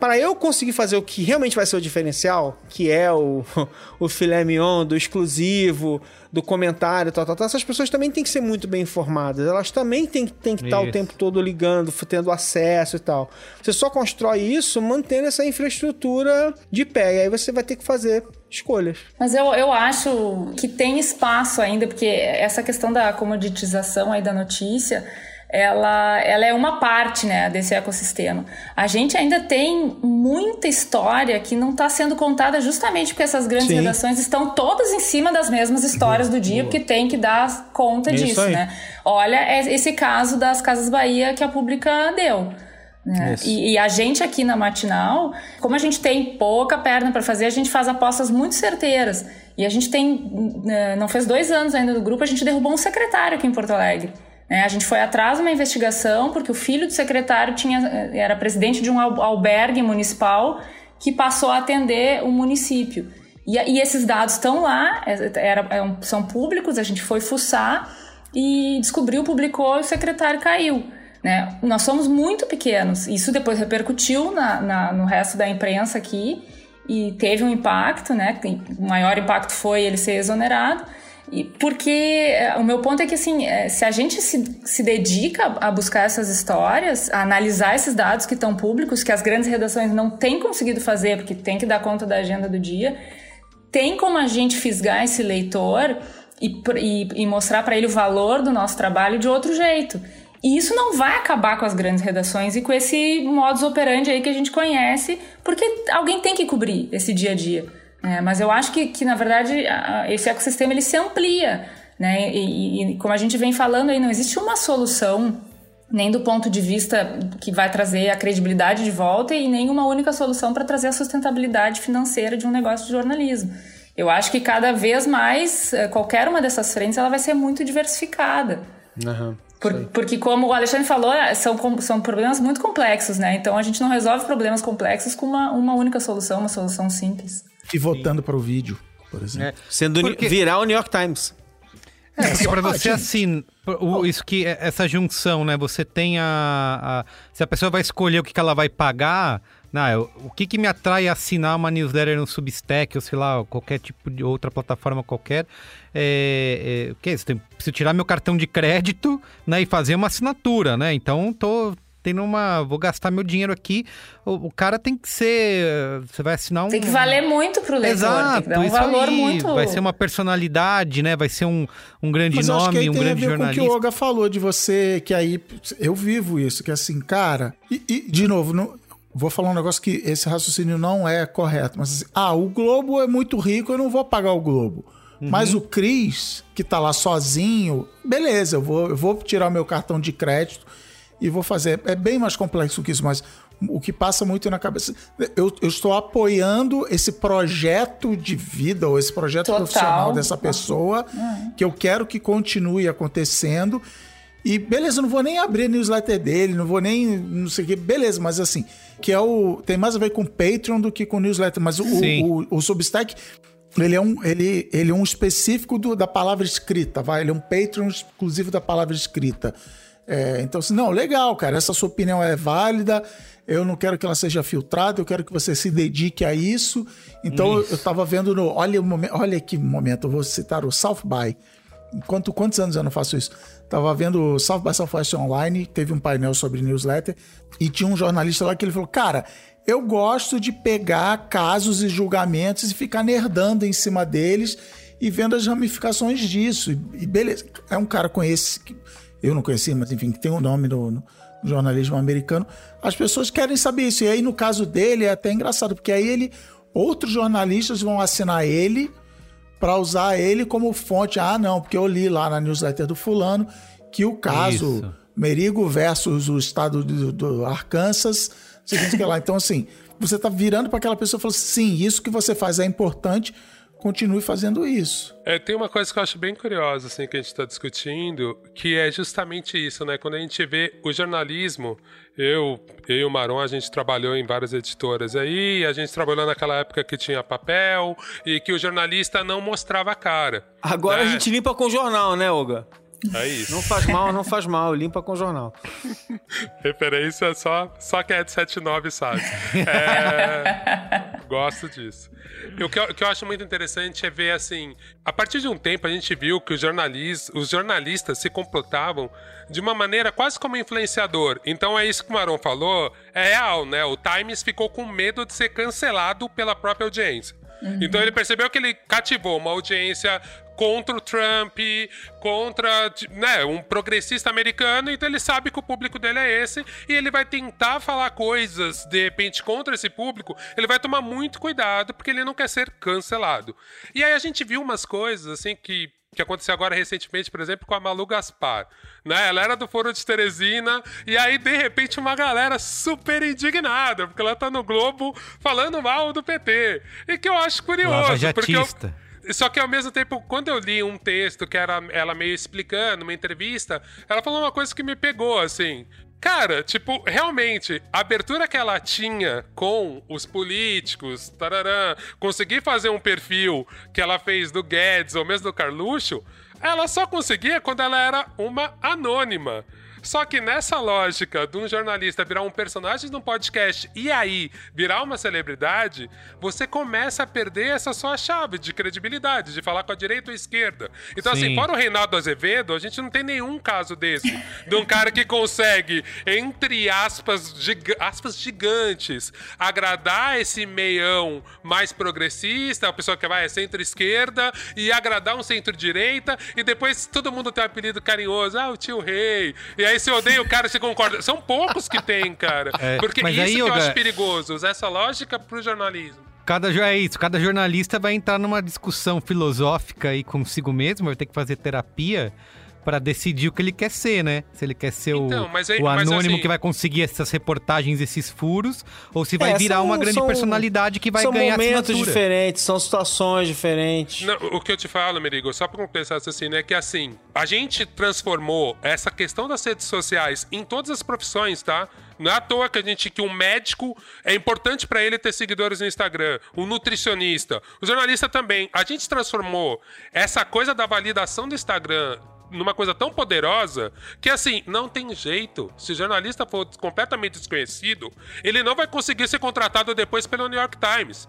para eu conseguir fazer o que realmente vai ser o diferencial, que é o, o filé mignon do exclusivo, do comentário, tal, tal, tal, essas pessoas também têm que ser muito bem informadas. Elas também têm, têm que estar o tempo todo ligando, tendo acesso e tal. Você só constrói isso mantendo essa infraestrutura de pé. E aí você vai ter que fazer escolhas. Mas eu, eu acho que tem espaço ainda, porque essa questão da comoditização aí da notícia ela, ela é uma parte né, desse ecossistema. A gente ainda tem muita história que não está sendo contada justamente porque essas grandes Sim. redações estão todas em cima das mesmas histórias do dia, porque tem que dar conta Isso disso, aí. né? Olha é esse caso das Casas Bahia que a Pública deu. Né? E, e, a gente aqui na Matinal, como a gente tem pouca perna para fazer, a gente faz apostas muito certeiras. E a gente tem, né, não fez dois anos ainda do grupo, a gente derrubou um secretário aqui em Porto Alegre. É, a gente foi atrás de uma investigação porque o filho do secretário tinha, era presidente de um albergue municipal que passou a atender o município. E, e esses dados estão lá, é, era, é são públicos, a gente foi fuçar e descobriu, publicou o secretário caiu. Né? Nós somos muito pequenos, isso depois repercutiu na, na, no resto da imprensa aqui e teve um impacto, né? o maior impacto foi ele ser exonerado. Porque é, o meu ponto é que, assim, é, se a gente se, se dedica a buscar essas histórias, a analisar esses dados que estão públicos, que as grandes redações não têm conseguido fazer, porque tem que dar conta da agenda do dia, tem como a gente fisgar esse leitor e, e, e mostrar para ele o valor do nosso trabalho de outro jeito. E isso não vai acabar com as grandes redações e com esse modus operandi aí que a gente conhece, porque alguém tem que cobrir esse dia a dia. É, mas eu acho que, que na verdade, esse ecossistema ele se amplia. Né? E, e, como a gente vem falando aí, não existe uma solução, nem do ponto de vista que vai trazer a credibilidade de volta, e nem uma única solução para trazer a sustentabilidade financeira de um negócio de jornalismo. Eu acho que cada vez mais, eh, qualquer uma dessas frentes, ela vai ser muito diversificada. Uhum. Por, porque, como o Alexandre falou, eh, são, são problemas muito complexos, né? Então a gente não resolve problemas complexos com uma, uma única solução, uma solução simples e votando para o vídeo, por exemplo. É. Sendo porque... virar o New York Times. É, porque para você, assim, o, isso que é, essa junção, né? Você tem a, a, Se a pessoa vai escolher o que, que ela vai pagar, não, o que, que me atrai a assinar uma newsletter no Substack, ou sei lá, qualquer tipo de outra plataforma qualquer, é, é, o que é isso? Preciso tirar meu cartão de crédito né, e fazer uma assinatura, né? Então, tô tendo uma. Vou gastar meu dinheiro aqui. O, o, cara tem que ser. Você vai assinar um. Tem que valer muito pro leitor. Exato, tem que dar um valor aí. muito. Vai ser uma personalidade, né? Vai ser um, um grande Mas nome, um grande jornalista. Com o que o Olga falou de você, que aí. Eu vivo isso, que assim, cara. E, e de novo, não, vou falar um negócio que esse raciocínio não é correto. Mas assim, ah, o Globo é muito rico, eu não vou pagar o Globo. Uhum. Mas o Cris, que tá lá sozinho, beleza, eu vou, eu vou tirar meu cartão de crédito e vou fazer. É bem mais complexo que isso, mas o que passa muito na cabeça. Eu, eu estou apoiando esse projeto de vida ou esse projeto Total. profissional dessa pessoa uhum. que eu quero que continue acontecendo. E beleza, não vou nem abrir a newsletter dele, não vou nem não sei o que, beleza, mas assim, que é o. Tem mais a ver com Patreon do que com newsletter, mas o, o, o, Substack. Ele é um, ele, ele é um específico do, da palavra escrita, vai? Ele é um Patreon exclusivo da palavra escrita. É, então, assim, não, legal, cara, essa sua opinião é válida, eu não quero que ela seja filtrada, eu quero que você se dedique a isso. Então, isso. eu estava vendo no. Olha, olha que momento, eu vou citar o South by. Quanto, quantos anos eu não faço isso? Tava vendo o South by Southwest Online, teve um painel sobre newsletter, e tinha um jornalista lá que ele falou: Cara, eu gosto de pegar casos e julgamentos e ficar nerdando em cima deles e vendo as ramificações disso. E, beleza, é um cara com esse eu não conhecia, mas enfim, que tem um nome no, no, jornalismo americano, as pessoas querem saber isso. E aí, no caso dele, é até engraçado, porque aí ele, outros jornalistas vão assinar ele para usar ele como fonte. Ah, não, porque eu li lá na newsletter do fulano que o caso isso. Merigo versus o estado do, do Arkansas, seguinte que lá. Então, assim, você está virando para aquela pessoa e falando assim, sim, isso que você faz é importante, continue fazendo isso. É, tem uma coisa que eu acho bem curiosa, assim, que a gente está discutindo, que é justamente isso, né? Quando a gente vê o jornalismo, eu, eu e o Maron, a gente trabalhou em várias editoras aí, a gente trabalhou naquela época que tinha papel e que o jornalista não mostrava a cara. Agora né? a gente limpa com jornal, né, Olga? É isso. Não faz mal, não faz mal, limpa com o jornal. Referência só, só quem é de 79 sabe. É, gosto disso. O que, eu, o que eu acho muito interessante é ver assim, a partir de um tempo a gente viu que os jornalistas, os jornalistas se comportavam de uma maneira quase como influenciador. Então é isso que o Maron falou, é real, né? O Times ficou com medo de ser cancelado pela própria audiência. Então ele percebeu que ele cativou uma audiência contra o Trump, contra né, um progressista americano, então ele sabe que o público dele é esse e ele vai tentar falar coisas de repente contra esse público, ele vai tomar muito cuidado porque ele não quer ser cancelado. E aí a gente viu umas coisas assim que que aconteceu agora recentemente, por exemplo, com a Malu Gaspar. Né? Ela era do Foro de Teresina, e aí, de repente, uma galera super indignada, porque ela tá no Globo falando mal do PT. E que eu acho curioso. Porque eu, só que ao mesmo tempo, quando eu li um texto que era ela meio explicando, uma entrevista, ela falou uma coisa que me pegou, assim. Cara, tipo, realmente, a abertura que ela tinha com os políticos, tararã, conseguir fazer um perfil que ela fez do Guedes ou mesmo do Carluxo, ela só conseguia quando ela era uma anônima. Só que nessa lógica de um jornalista virar um personagem de um podcast e aí virar uma celebridade, você começa a perder essa sua chave de credibilidade, de falar com a direita ou a esquerda. Então, assim, Sim. assim, fora o Reinaldo Azevedo, a gente não tem nenhum caso desse. de um cara que consegue, entre aspas, aspas gigantes, agradar esse meião mais progressista, a pessoa que vai é centro-esquerda, e agradar um centro-direita, e depois todo mundo tem um apelido carinhoso, ah, o tio rei. E aí aí você odeia o cara, você concorda. São poucos que tem, cara. É, Porque isso aí, que eu acho perigoso, usar essa lógica pro jornalismo. Cada, é isso, cada jornalista vai entrar numa discussão filosófica aí consigo mesmo, vai ter que fazer terapia para decidir o que ele quer ser, né? Se ele quer ser então, o, o, anônimo assim, que vai conseguir essas reportagens, esses furos, ou se vai é, virar são, uma grande são, personalidade que vai ganhar São momentos assinatura. diferentes, são situações diferentes. Não, o que eu te falo, Merigo, só para compensar assim, é que assim, a gente transformou essa questão das redes sociais em todas as profissões, tá? Não é à toa que a gente que um médico é importante para ele ter seguidores no Instagram, um nutricionista, o jornalista também. A gente transformou essa coisa da validação do Instagram numa coisa tão poderosa que, assim, não tem jeito. Se o jornalista for completamente desconhecido, ele não vai conseguir ser contratado depois pelo New York Times.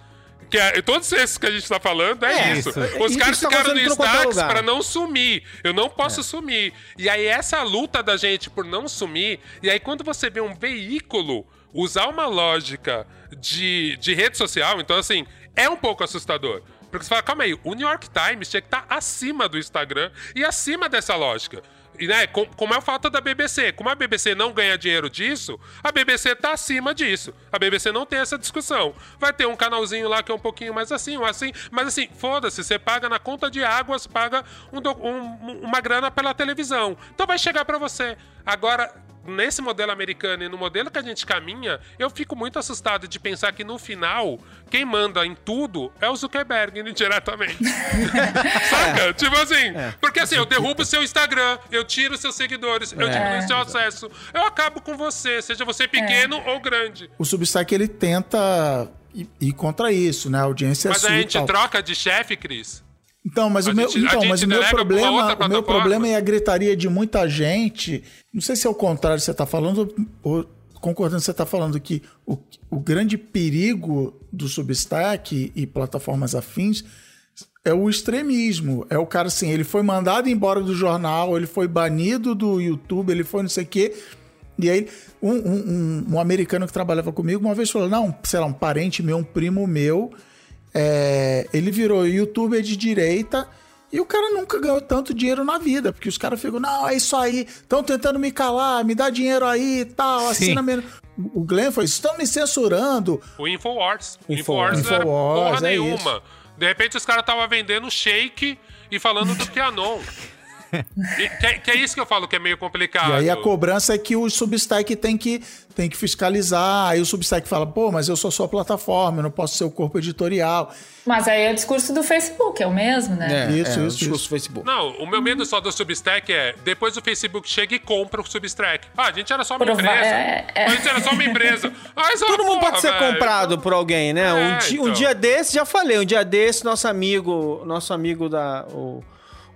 Que é, todos esses que a gente tá falando é, é isso. Os isso caras tá ficaram no destaques para não sumir. Eu não posso é. sumir. E aí, essa luta da gente por não sumir, e aí, quando você vê um veículo usar uma lógica de, de rede social, então, assim, é um pouco assustador. Porque você fala, calma aí, o New York Times tinha que estar tá acima do Instagram e acima dessa lógica. E, né, como é o fato da BBC. Como a BBC não ganha dinheiro disso, a BBC tá acima disso. A BBC não tem essa discussão. Vai ter um canalzinho lá que é um pouquinho mais assim, um assim. Mas assim, foda-se, você paga na conta de águas, paga um, um, uma grana pela televisão. Então vai chegar para você. Agora, nesse modelo americano e no modelo que a gente caminha, eu fico muito assustado de pensar que no final, quem manda em tudo é o Zuckerberg, indiretamente. Saca? É. Tipo assim, é. porque assim, eu derrubo o seu Instagram, eu tiro seus seguidores, eu é. diminuo seu acesso, eu acabo com você, seja você pequeno é. ou grande. O Substack, ele tenta ir contra isso, né? A audiência Mas é a gente troca de chefe, Cris? Então, mas, o meu, então, mas o meu problema, o meu problema é a gritaria de muita gente. Não sei se é o contrário que você está falando, ou concordando você está falando que o, o grande perigo do Substack e plataformas afins é o extremismo. É o cara assim, ele foi mandado embora do jornal, ele foi banido do YouTube, ele foi não sei o quê. E aí, um, um, um, um americano que trabalhava comigo uma vez falou: não, sei lá, um parente meu, um primo meu é, ele virou youtuber de direita e o cara nunca ganhou tanto dinheiro na vida, porque os caras ficam, não, é isso aí, estão tentando me calar, me dá dinheiro aí e tal, assina menos. O Glenn foi, estão me censurando. O Infowars. O Infowars, Infowars, não era porra é nenhuma. Isso. De repente os caras estavam vendendo shake e falando do Pianon. que, que, é isso que eu falo que é meio complicado. E aí a cobrança é que o Substack tem que, tem que fiscalizar. Aí o Substack fala, pô, mas eu sou só plataforma, eu não posso ser o corpo editorial. Mas aí é o discurso do Facebook, é o mesmo, né? É, isso, é, isso, o discurso isso. do Facebook. Não, o meu medo só do Substack é, depois o Facebook chega e compra o Substack. Ah, a gente era só uma Prova empresa. É, é. A gente era só uma empresa. Mas, Todo porra, mundo pode ser véio, comprado por alguém, né? É, um, dia, então. um, dia desse, já falei, um dia desse, nosso amigo, nosso amigo da... O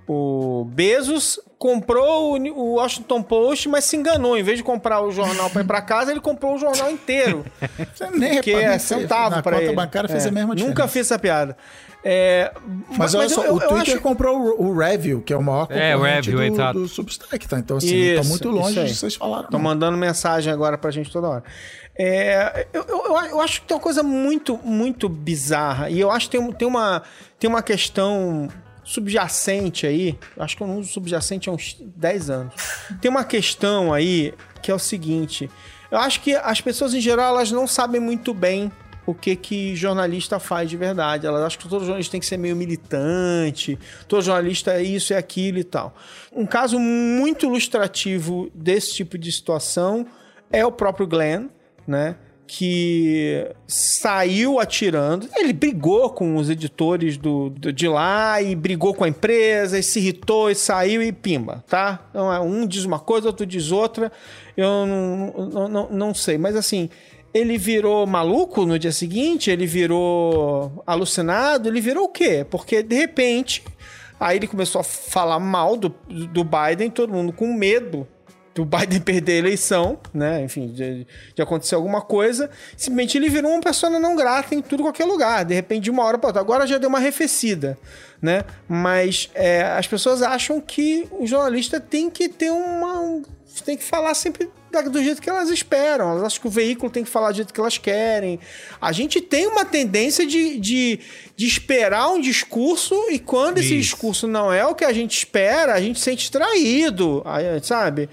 o Bezos comprou o Washington Post, mas se enganou. Em vez de comprar o jornal para ir para casa, ele comprou o jornal inteiro. Você nem que é centavo para ele. bancária fez é, a mesma diferença. Nunca fiz essa piada. É, mas, mas olha só, eu, o Twitter acho... comprou o, o Review, que é o maior é, concorrente é, Review, do, do Substack, tá? Então, assim, isso, tá muito longe de vocês falaram. Tô mandando mensagem agora pra gente toda hora. É, eu, eu, eu, acho que tem uma coisa muito, muito bizarra. E eu acho que tem, tem, uma, tem uma questão subjacente aí, acho que eu não uso subjacente há uns 10 anos. Tem uma questão aí que é o seguinte: eu acho que as pessoas em geral elas não sabem muito bem o que que jornalista faz de verdade. Elas acham que todo jornalista tem que ser meio militante, todo jornalista é isso, é aquilo e tal. Um caso muito ilustrativo desse tipo de situação é o próprio Glenn, né? Que saiu atirando. Ele brigou com os editores do, do, de lá e brigou com a empresa, e se irritou e saiu e pimba, tá? Então, é, um diz uma coisa, outro diz outra. Eu não, não, não, não sei, mas assim, ele virou maluco no dia seguinte, ele virou alucinado, ele virou o quê? Porque de repente, aí ele começou a falar mal do, do Biden, todo mundo com medo do Biden perder a eleição, né? Enfim, de, de, acontecer alguma coisa. Simplesmente ele virou uma pessoa não grata em tudo qualquer lugar. De repente, de uma hora para outra. Agora já deu uma arrefecida, né? Mas é, as pessoas acham que o jornalista tem que ter uma. tem que falar sempre do jeito que elas esperam. Elas acham que o veículo tem que falar do jeito que elas querem. A gente tem uma tendência de, de, de esperar um discurso e quando Isso. esse discurso não é o que a gente espera, a gente se sente traído, sabe?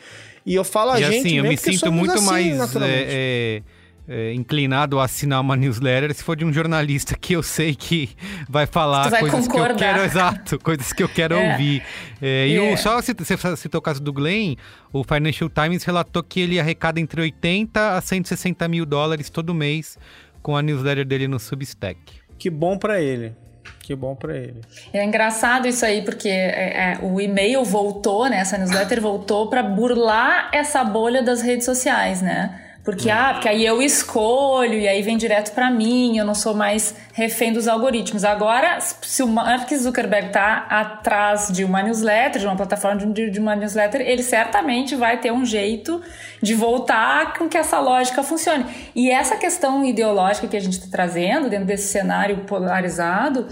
E eu falo a e gente assim, eu me sinto muito assim, mais é, é, é, inclinado a assinar uma newsletter se for de um jornalista que eu sei que vai falar vai coisas concordar. que eu quero, exato, coisas que eu quero é. ouvir. É, e o, é. só você citou o caso do Glenn, o Financial Times relatou que ele arrecada entre 80 a 160 mil dólares todo mês com a newsletter dele no Substack. Que bom para ele. Que bom para ele. É engraçado isso aí, porque é, é, o e-mail voltou, né? Essa newsletter voltou para burlar essa bolha das redes sociais, né? Porque, ah, porque aí eu escolho e aí vem direto para mim, eu não sou mais refém dos algoritmos. Agora, se o Mark Zuckerberg tá atrás de uma newsletter, de uma plataforma de, de uma newsletter, ele certamente vai ter um jeito de voltar com que essa lógica funcione. E essa questão ideológica que a gente está trazendo dentro desse cenário polarizado,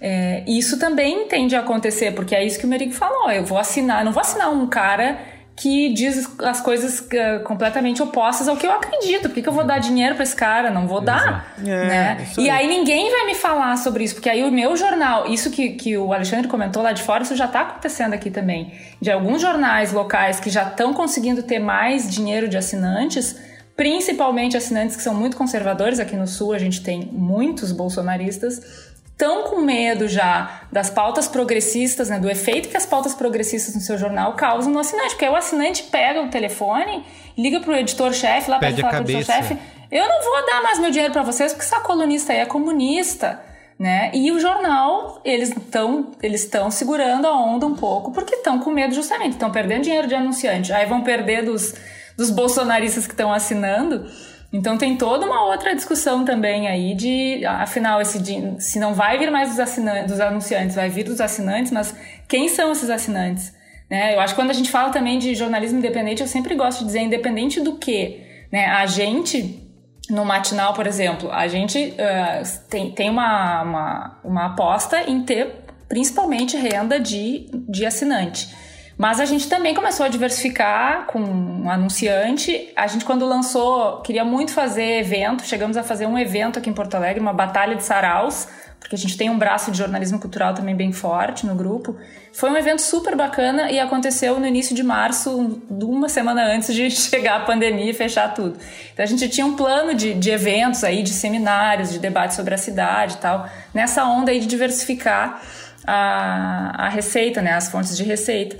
é, isso também tende a acontecer, porque é isso que o Merigo falou. Eu vou assinar, não vou assinar um cara que diz as coisas uh, completamente opostas ao que eu acredito. Por que, que eu vou dar dinheiro para esse cara? Não vou dar. É, né? E aí ninguém vai me falar sobre isso, porque aí o meu jornal, isso que, que o Alexandre comentou lá de fora, isso já está acontecendo aqui também. De alguns jornais locais que já estão conseguindo ter mais dinheiro de assinantes, principalmente assinantes que são muito conservadores. Aqui no Sul a gente tem muitos bolsonaristas estão com medo já das pautas progressistas, né, do efeito que as pautas progressistas no seu jornal causam no assinante. Porque aí o assinante pega o telefone, liga pro editor-chefe, lá para falar pro editor-chefe, eu não vou dar mais meu dinheiro para vocês porque essa colunista aí é comunista. Né? E o jornal, eles estão eles estão segurando a onda um pouco porque estão com medo justamente, estão perdendo dinheiro de anunciante, aí vão perder dos, dos bolsonaristas que estão assinando. Então tem toda uma outra discussão também aí de, afinal, esse se não vai vir mais dos, dos anunciantes, vai vir dos assinantes, mas quem são esses assinantes? Né? Eu acho que quando a gente fala também de jornalismo independente, eu sempre gosto de dizer independente do que. Né? A gente, no matinal, por exemplo, a gente uh, tem, tem uma, uma, uma aposta em ter principalmente renda de, de assinante. Mas a gente também começou a diversificar com um anunciante. A gente, quando lançou, queria muito fazer evento. Chegamos a fazer um evento aqui em Porto Alegre, uma batalha de saraus, porque a gente tem um braço de jornalismo cultural também bem forte no grupo. Foi um evento super bacana e aconteceu no início de março, uma semana antes de chegar a pandemia e fechar tudo. Então a gente tinha um plano de, de eventos aí, de seminários, de debates sobre a cidade e tal, nessa onda aí de diversificar a, a receita, né, as fontes de receita.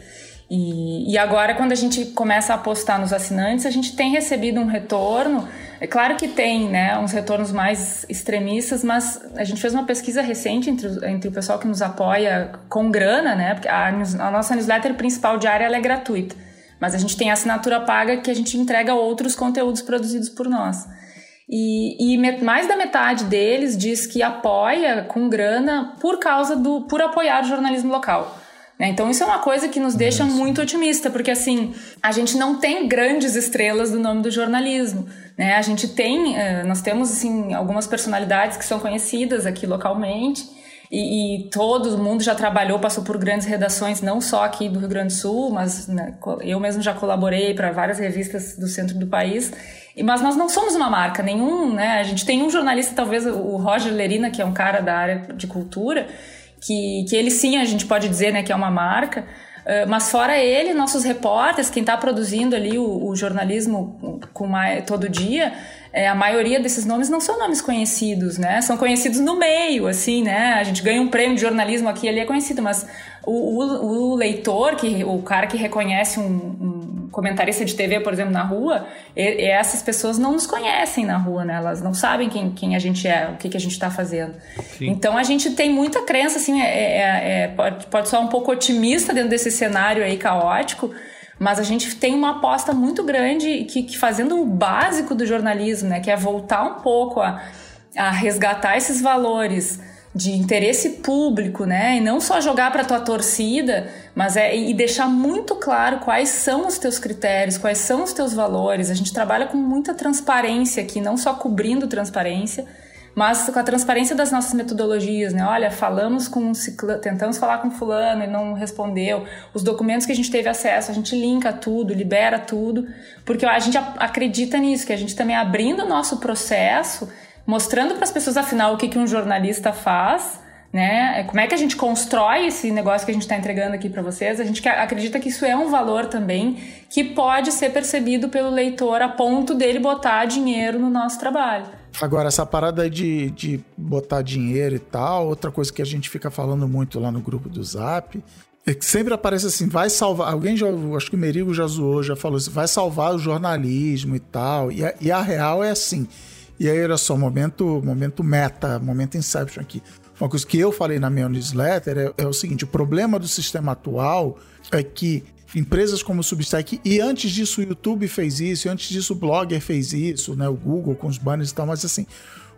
E, e agora, quando a gente começa a apostar nos assinantes, a gente tem recebido um retorno. É claro que tem né, uns retornos mais extremistas, mas a gente fez uma pesquisa recente entre, entre o pessoal que nos apoia com grana, né? Porque a, a nossa newsletter principal diária é gratuita. Mas a gente tem assinatura paga que a gente entrega outros conteúdos produzidos por nós. E, e, mais da metade deles diz que apoia com grana por causa do por apoiar o jornalismo local. Né? Então isso é uma coisa que nos deixa muito otimista, porque assim, a gente não tem grandes estrelas do nome do jornalismo. Né? A gente tem, eh, nós temos assim, algumas personalidades que são conhecidas aqui localmente, e, e, todo mundo já trabalhou, passou por grandes redações, não só aqui do Rio Grande do Sul, mas né, eu mesmo já colaborei para várias revistas do centro do país. Mas nós não somos uma marca, nenhum, né? A gente tem um jornalista, talvez o Roger Lerina, que é um cara da área de cultura, que, que ele sim, a gente pode dizer, né, que é uma marca. Uh, mas fora ele, nossos repórteres, quem está produzindo ali o, o jornalismo com mais, todo dia, é, a maioria desses nomes não são nomes conhecidos, né? São conhecidos no meio, assim, né? A gente ganha um prêmio de jornalismo aqui ali é conhecido, mas o, o, o leitor, que, o cara que reconhece um, um, comentarista de TV, por exemplo, na rua, e, essas pessoas não nos conhecem na rua, né? Elas não sabem quem, quem a gente é, o que, que a gente está fazendo. Sim. Então a gente tem muita crença, assim, é, é, é, pode, pode soar um pouco otimista dentro desse cenário aí caótico, mas a gente tem uma aposta muito grande que, que fazendo o básico do jornalismo, né, que é voltar um pouco a, a resgatar esses valores de interesse público, né? E não só jogar para tua torcida, mas é e deixar muito claro quais são os teus critérios, quais são os teus valores. A gente trabalha com muita transparência aqui, não só cobrindo transparência, mas com a transparência das nossas metodologias, né? Olha, falamos com ciclano, tentamos falar com fulano e não respondeu. Os documentos que a gente teve acesso, a gente linka tudo, libera tudo, porque a gente acredita nisso, que a gente também abrindo o nosso processo, mostrando para as pessoas afinal o que, que um jornalista faz, né? Como é que a gente constrói esse negócio que a gente está entregando aqui para vocês? A gente acredita que isso é um valor também que pode ser percebido pelo leitor a ponto dele botar dinheiro no nosso trabalho. Agora, essa parada de, de botar dinheiro e tal, outra coisa que a gente fica falando muito lá no grupo do Zap, é que sempre aparece assim, vai salvar. Alguém já, acho que o Merigo já zoou, já falou assim, vai salvar o jornalismo e tal. E a, e a real é assim. E aí, olha só, momento, momento meta, momento Inception aqui. Uma coisa que eu falei na minha newsletter é, é o seguinte: o problema do sistema atual é que empresas como o Substack, e antes disso o YouTube fez isso, e antes disso o Blogger fez isso, né? O Google com os banners e tal, mas assim,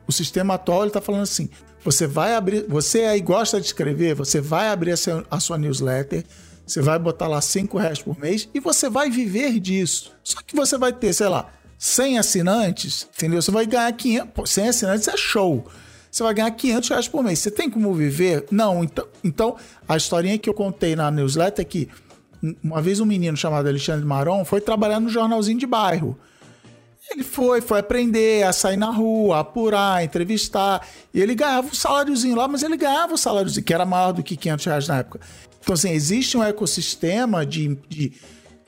o sistema atual ele tá falando assim: você vai abrir, você aí gosta de escrever, você vai abrir a sua, a sua newsletter, você vai botar lá 5 reais por mês e você vai viver disso. Só que você vai ter, sei lá, 100 assinantes, entendeu? Você vai ganhar 500, 100 assinantes é show. Você vai ganhar 500 reais por mês. Você tem como viver? Não. Então, então a historinha que eu contei na newsletter é que uma vez um menino chamado Alexandre Maron foi trabalhar no jornalzinho de bairro. Ele foi, foi aprender a sair na rua, apurar, entrevistar. E ele ganhava um saláriozinho lá, mas ele ganhava um saláriozinho, que era maior do que 500 reais na época. Então, assim, existe um ecossistema de, de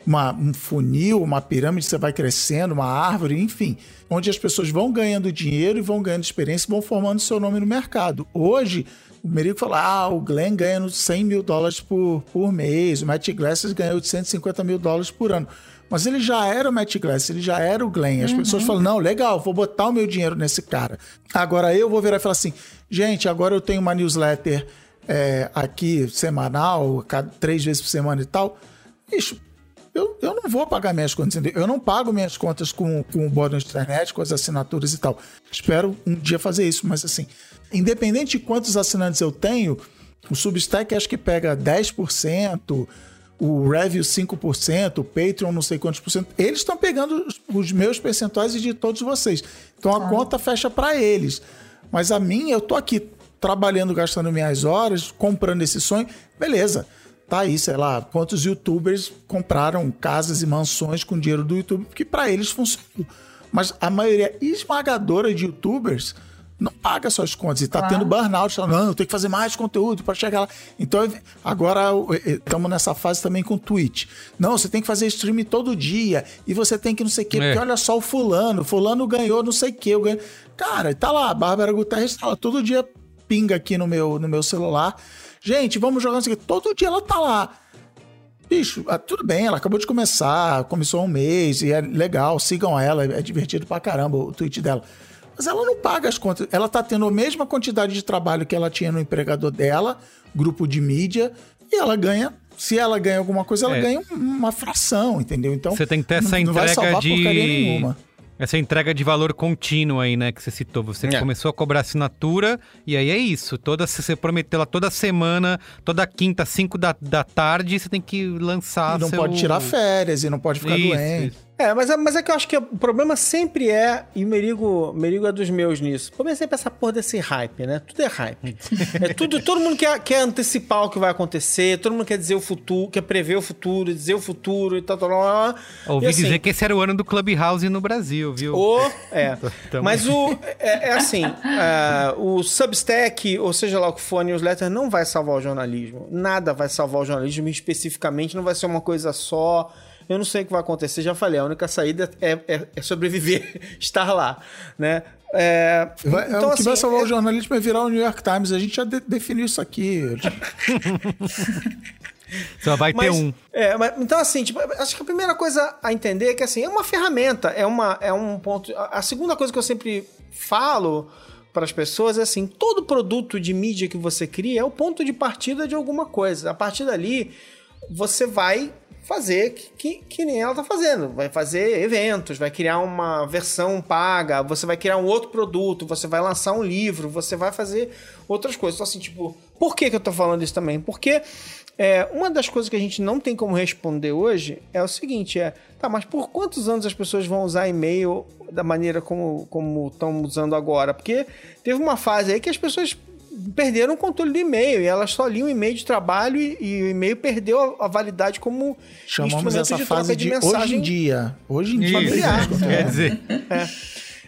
uma, um funil, uma pirâmide, você vai crescendo, uma árvore, enfim, onde as pessoas vão ganhando dinheiro e vão ganhando experiência e vão formando seu nome no mercado. Hoje, o Merigo falou: ah, o Glenn ganha 100 mil dólares por, por mês, o Matt Glasses ganha 850 mil dólares por ano. Mas ele já era o Matt Glass, ele já era o Glenn. As uhum. pessoas falam: não, legal, vou botar o meu dinheiro nesse cara. Agora eu vou virar e falar assim: gente, agora eu tenho uma newsletter é, aqui semanal, cada, três vezes por semana e tal. Bicho, eu, eu não vou pagar minhas contas? Eu não pago minhas contas com, com o bônus de internet, com as assinaturas e tal. Espero um dia fazer isso, mas assim, independente de quantos assinantes eu tenho, o Substack acho que pega 10%, o Review 5%, o Patreon não sei quantos por cento. Eles estão pegando os meus percentuais e de todos vocês. Então a conta fecha para eles. Mas a minha, eu tô aqui trabalhando, gastando minhas horas, comprando esse sonho. Beleza. Tá aí, sei lá, quantos youtubers compraram casas e mansões com dinheiro do YouTube, porque para eles funcionou. Mas a maioria esmagadora de youtubers não paga suas contas e tá claro. tendo burnout, tá, não, tem que fazer mais conteúdo para chegar lá. Então, agora estamos nessa fase também com Twitch. Não, você tem que fazer stream todo dia e você tem que não sei o quê, é. porque olha só o fulano, fulano ganhou não sei o quê. Ganho... Cara, tá lá, a Bárbara Guterres tá lá, todo dia pinga aqui no meu, no meu celular. Gente, vamos jogar isso aqui. Todo dia ela tá lá. Bicho, ah, tudo bem, ela acabou de começar, começou há um mês e é legal, sigam ela, é divertido pra caramba o tweet dela. Mas ela não paga as contas. Ela tá tendo a mesma quantidade de trabalho que ela tinha no empregador dela, grupo de mídia, e ela ganha. Se ela ganha alguma coisa, ela é. ganha uma fração, entendeu? Então você tem que ter essa não, entrega não vai salvar de nenhuma. Essa entrega de valor contínuo aí, né, que você citou. Você É. começou a cobrar assinatura e aí é isso. Toda, você prometeu lá toda semana, toda quinta, 5 da, da tarde, você tem que lançar E não seu... pode tirar férias e não pode ficar Isso, doente. isso. É, mas, é- mas é que eu acho que o problema sempre é, e o Merigo, Merigo é dos meus nisso, o problema é sempre essa porra desse hype, né? Tudo é hype. é tudo, todo mundo quer, quer antecipar o que vai acontecer, todo mundo quer dizer o futuro, quer prever o futuro, dizer o futuro e tal, tal, tal. tal. Ouvi assim, dizer que esse era o ano do Clubhouse no Brasil, viu? O, é. Tamo- Mas o. É, é assim: é, o Substack, ou seja lá o que for, a newsletter, não vai salvar o jornalismo. Nada vai salvar o jornalismo especificamente, não vai ser uma coisa só. Eu não sei o que vai acontecer, já falei, a única saída é, é- é sobreviver, estar lá, né? É, Vai- então, o que vai assim, salvar é- o jornalismo é virar o New York Times. A gente já de- definiu isso aqui. Só vai ter Mas, um. É, mas, então assim, tipo, acho que a primeira coisa a entender é que assim, é uma ferramenta, é, uma, é um ponto. A, a segunda coisa que eu sempre falo para as pessoas é assim: todo produto de mídia que você cria é o ponto de partida de alguma coisa. A partir dali, você vai fazer que, que, que nem ela tá fazendo. Vai fazer eventos, vai criar uma versão paga, você vai criar um outro produto, você vai lançar um livro, você vai fazer outras coisas. Então, assim, tipo, por que, que eu tô falando isso também? Porque é, uma das coisas que a gente não tem como responder hoje é o seguinte: é, tá, mas por quantos anos as pessoas vão usar e-mail da maneira como como estão usando agora? Porque teve uma fase aí que as pessoas perderam o controle do e-mail e elas só liam o e-mail de trabalho e, e o e-mail perdeu a, a validade como Chamamos instrumento essa de fase troca de, de, mensagem hoje em dia. Hoje em dia. Isso, familiar. quer dizer.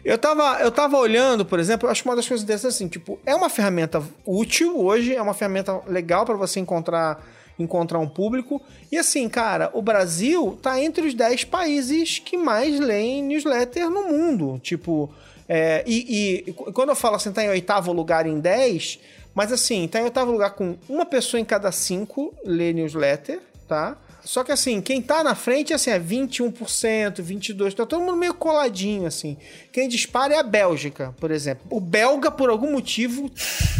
Eu tava, eu tava olhando, por exemplo, eu acho uma das coisas interessantes assim, tipo, é uma ferramenta útil hoje, é uma ferramenta legal para você encontrar encontrar um público. E assim, cara, o Brasil tá entre os 10 países que mais leem newsletter no mundo. Tipo, é, e, e quando eu falo assim, tá em oitavo lugar em 10, mas assim, tá em oitavo lugar com uma pessoa em cada cinco lê newsletter, tá? Só que assim, quem tá na frente assim, é 21%, 22%, tá todo mundo meio coladinho assim. Quem dispara é a Bélgica, por exemplo. O belga, por algum motivo,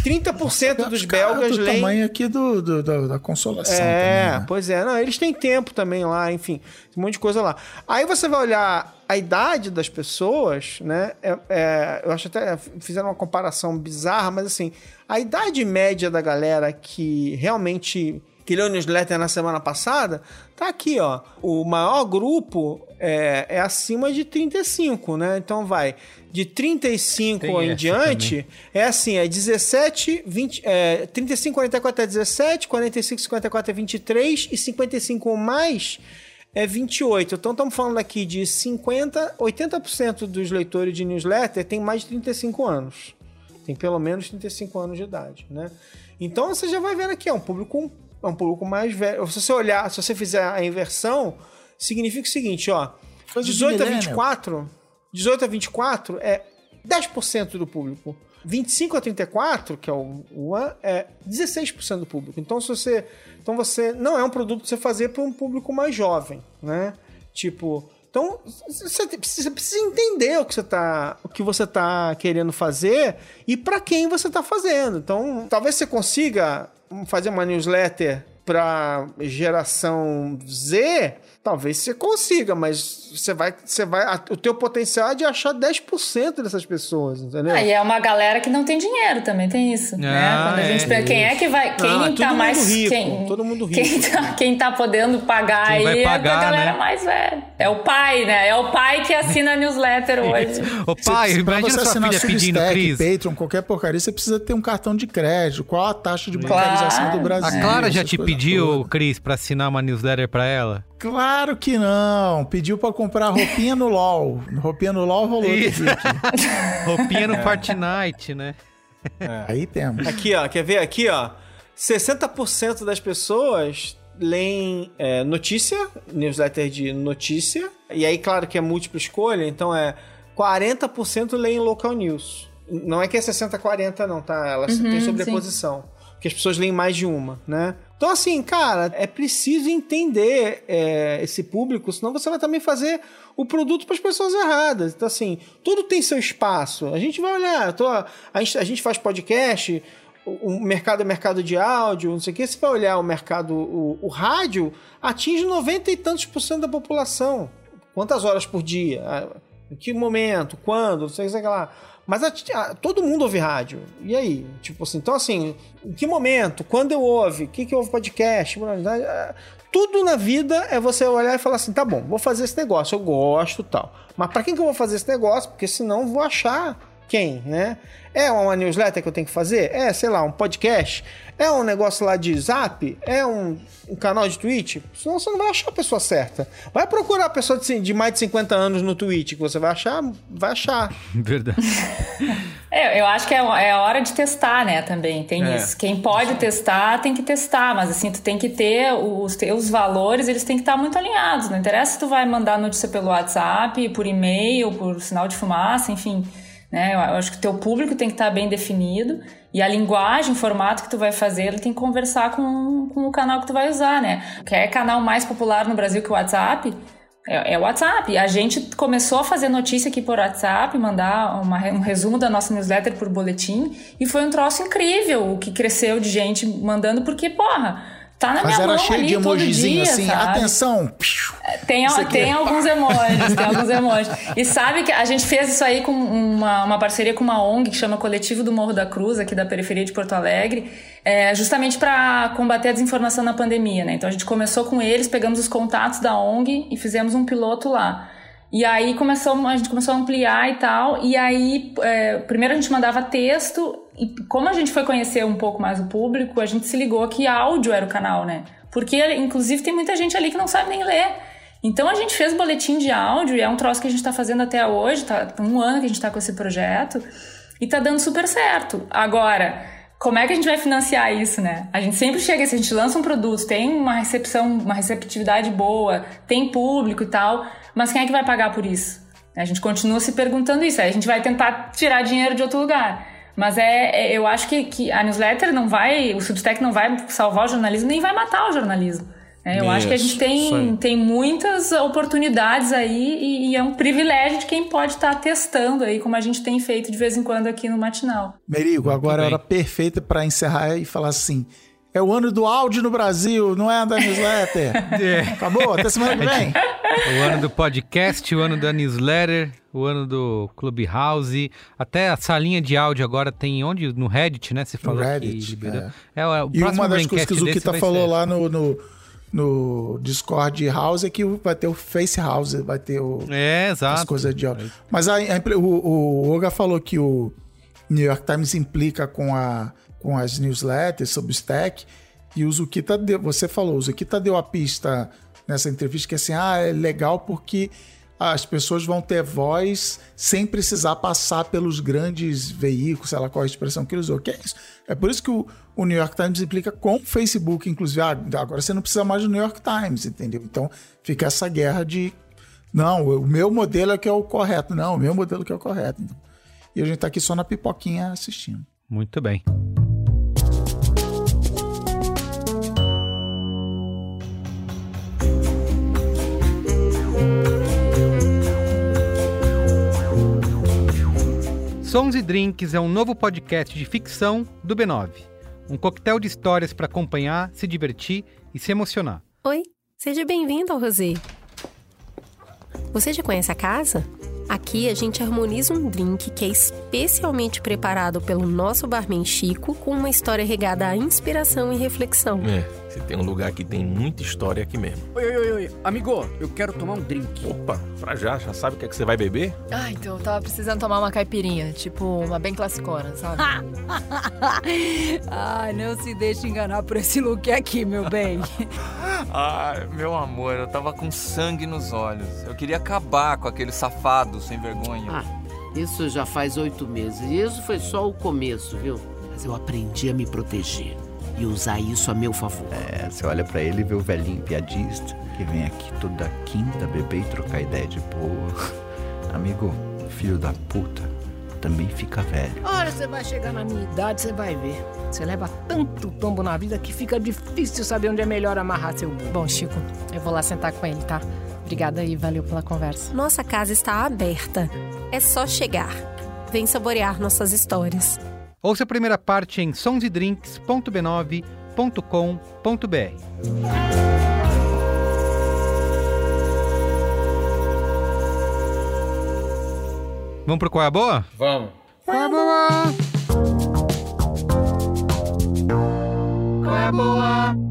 30% dos Cara, belgas do leem. tamanho aqui do, do- da, da consolação. É, também, né? pois é. Não, eles têm tempo também lá, enfim, um monte de coisa lá. Aí você vai olhar a idade das pessoas, né? É, é, eu acho até fizeram uma comparação bizarra, mas assim, a idade média da galera que realmente que leu o newsletter na semana passada, tá aqui, ó. O maior grupo é, é acima de 35, né? Então vai de 35 Tem em diante, é assim, é 17, 20, é, 35, 44 é 17, 45, 54 é 23 e 55 ou mais é 28. Então estamos falando aqui de 50, 80% dos leitores de newsletter tem mais de 35 anos. Tem pelo menos 35 anos de idade, né? Então você já vai vendo aqui, é um público, é um público mais velho. Se você olhar, se você fizer a inversão, significa o seguinte, ó. Coisa de 18 a millennial. 24, 18 a 24 é 10% do público. 25 a 34, que é o, o an- é 16% do público. Então, se você, então você não é um produto que você fazer para um público mais jovem, né? Tipo, então você precisa, precisa entender o que você tá, o que você tá querendo fazer e para quem você tá fazendo. Então, talvez você consiga fazer uma newsletter para geração Z, talvez você consiga, mas você vai, você vai, a- o teu potencial é de achar 10% dessas pessoas, entendeu? Ah, e é uma galera que não tem dinheiro também, tem isso, né? Ah, Quando a gente é, pensa, quem é que vai, quem Ah, tá todo mundo mais rico, quem, todo mundo Quem rico. tá, quem tá podendo pagar Quem vai aí pagar, é a galera né? mais velha. É o pai, né? É o pai que assina a newsletter hoje. Ô pai, Se- pra imagina você sua assinar filha pedindo, Substack, Cris. Patreon, qualquer porcaria, você precisa ter um cartão de crédito. Qual a taxa de bancarização Claro. do Brasil? A Clara já te pediu, todas. Cris, pra assinar uma newsletter pra ela? Claro que não. Pediu pra comprar roupinha no LOL. Roupinha no LOL rolou. Roupinha no Fortnite, né? Aí temos. Aqui, ó, quer ver? Aqui, ó. 60% das pessoas leem é, notícia, newsletter de notícia. E aí, claro que é múltipla escolha, então é 40% leem local news. Não é que é 60-40, não, tá? Elas têm sobreposição. Porque as pessoas leem mais de uma, né? Então, assim, cara, é preciso entender é, esse público, senão você vai também fazer o produto para as pessoas erradas. Então, assim, tudo tem seu espaço. A gente vai olhar, tô- a, gente, a gente faz podcast, o, mercado é mercado de áudio, não sei o que. Você vai olhar o mercado, o, o rádio atinge 90 e tantos por cento da população. Quantas horas por dia? Ah, Em que momento? Quando? Não sei o que lá. Mas a, a, todo mundo ouve rádio. E aí? Tipo assim, então assim, em que momento? Quando eu ouve? O que, que ouve podcast? Tudo na vida é você olhar e falar assim: tá bom, vou fazer esse negócio, eu gosto tal. Mas para quem que eu vou fazer esse negócio? Porque senão eu vou achar quem, né? É uma newsletter que eu tenho que fazer? É, sei lá, um podcast? É um negócio lá de zap? É um, um canal de Twitch? Senão você não vai achar a pessoa certa. Vai procurar a pessoa de, de mais de 50 anos no Twitch, que você vai achar, vai achar. Verdade. é, eu acho que é, é hora de testar, né, também. Tem é. isso. Quem pode testar, tem que testar. Mas assim, tu tem que ter os teus valores, eles têm que estar muito alinhados. Não interessa se tu vai mandar notícia pelo WhatsApp, por e-mail, por sinal de fumaça, enfim né? Eu acho que o teu público tem que estar bem definido e a linguagem, o formato que tu vai fazer, ele tem que conversar com, com o canal que tu vai usar, né? Quer canal mais popular no Brasil que o WhatsApp? É, é o WhatsApp. A gente começou a fazer notícia aqui por WhatsApp, mandar uma, um resumo da nossa newsletter por boletim e foi um troço incrível o que cresceu de gente mandando, porque, porra Tá na Mas minha era mão cheio de emojizinho dia, assim, sabe? atenção. Tem, tem alguns emojis, tem alguns emojis. E sabe que a gente fez isso aí com uma, uma parceria com uma ONG que chama Coletivo do Morro da Cruz, aqui da periferia de Porto Alegre, é, justamente para combater a desinformação na pandemia, né? Então a gente começou com eles, pegamos os contatos da ONG e fizemos um piloto lá. E aí começou, a gente começou a ampliar e tal. E aí, é, primeiro a gente mandava texto, e como a gente foi conhecer um pouco mais o público, a gente se ligou que áudio era o canal, né? Porque, inclusive, tem muita gente ali que não sabe nem ler. Então a gente fez boletim de áudio, e é um troço que a gente está fazendo até hoje, tá um ano que a gente está com esse projeto, e tá dando super certo. Agora, como é que a gente vai financiar isso, né? A gente sempre chega, se a gente lança um produto, tem uma recepção, uma receptividade boa, tem público e tal, mas quem é que vai pagar por isso? A gente continua se perguntando isso. Aí a gente vai tentar tirar dinheiro de outro lugar. Mas é, é eu acho que, que, a newsletter não vai, o Substack não vai salvar o jornalismo, nem vai matar o jornalismo. É, eu isso, acho que a gente tem, tem muitas oportunidades aí e, e, é um privilégio de quem pode estar tá testando aí, como a gente tem feito de vez em quando aqui no Matinal. Merigo, agora era perfeita para encerrar e falar assim: é o ano do áudio no Brasil, não é da newsletter. é. Acabou? Até semana que vem. O ano do podcast, o ano da newsletter, o ano do Clubhouse, até a salinha de áudio agora tem onde? No Reddit, né? Você falou no Reddit, que é. É, o e uma das coisas que o Zukita falou lá no, no, no, Discord House é que vai ter o Face House, vai ter o, é, exato. as coisas de áudio. Mas a, a, o, o Oga falou que o New York Times implica com a com as newsletters sobre o stack. E o Zukita deu, você falou, o Zukita deu a pista nessa entrevista que assim, ah, é legal porque as pessoas vão ter voz sem precisar passar pelos grandes veículos, sei lá qual a expressão que ele usou. Que é isso? É por isso que o, o New York Times implica com o Facebook, inclusive. Ah, agora você não precisa mais do New York Times, entendeu? Então fica essa guerra de não, o meu modelo é que é o correto. Não, o meu modelo é que é o correto. E a gente tá aqui só na pipoquinha assistindo. Muito bem. Sons e Drinks é um novo podcast de ficção do B9. Um coquetel de histórias para acompanhar, se divertir e se emocionar. Oi, seja bem-vindo ao Rosé. Você já conhece a casa? Aqui a gente harmoniza um drink que é especialmente preparado pelo nosso barman Chico com uma história regada a inspiração e reflexão. É. Se tem um lugar que tem muita história aqui mesmo. Oi, oi, oi, oi. Amigo, eu quero tomar um drink. Opa, pra já, já sabe o que, é que você vai beber? Ah, então eu tava precisando tomar uma caipirinha, tipo uma bem classicona, sabe? Ai, não se deixe enganar por esse look aqui, meu bem. Ai, meu amor, eu tava com sangue nos olhos. Eu queria acabar com aquele safado sem vergonha. Ah, isso já faz oito meses. E isso foi só o começo, viu? Mas eu aprendi a me proteger e usar isso a meu favor. É, você olha para ele e vê o velhinho piadista que vem aqui toda quinta beber e trocar ideia de boa. Amigo, filho da puta, também fica velho. Olha, você vai chegar na minha idade, você vai ver. Você leva tanto tombo na vida que fica difícil saber onde é melhor amarrar seu burro. Bom, Chico, eu vou lá sentar com ele, tá? Obrigada e valeu pela conversa. Nossa casa está aberta. É só chegar. Vem saborear nossas histórias. Ouça a primeira parte em sonsedrinks.b9.com.br. Vamos pro Qual é a Boa? Vamos. Qual é a boa? Qual é a boa?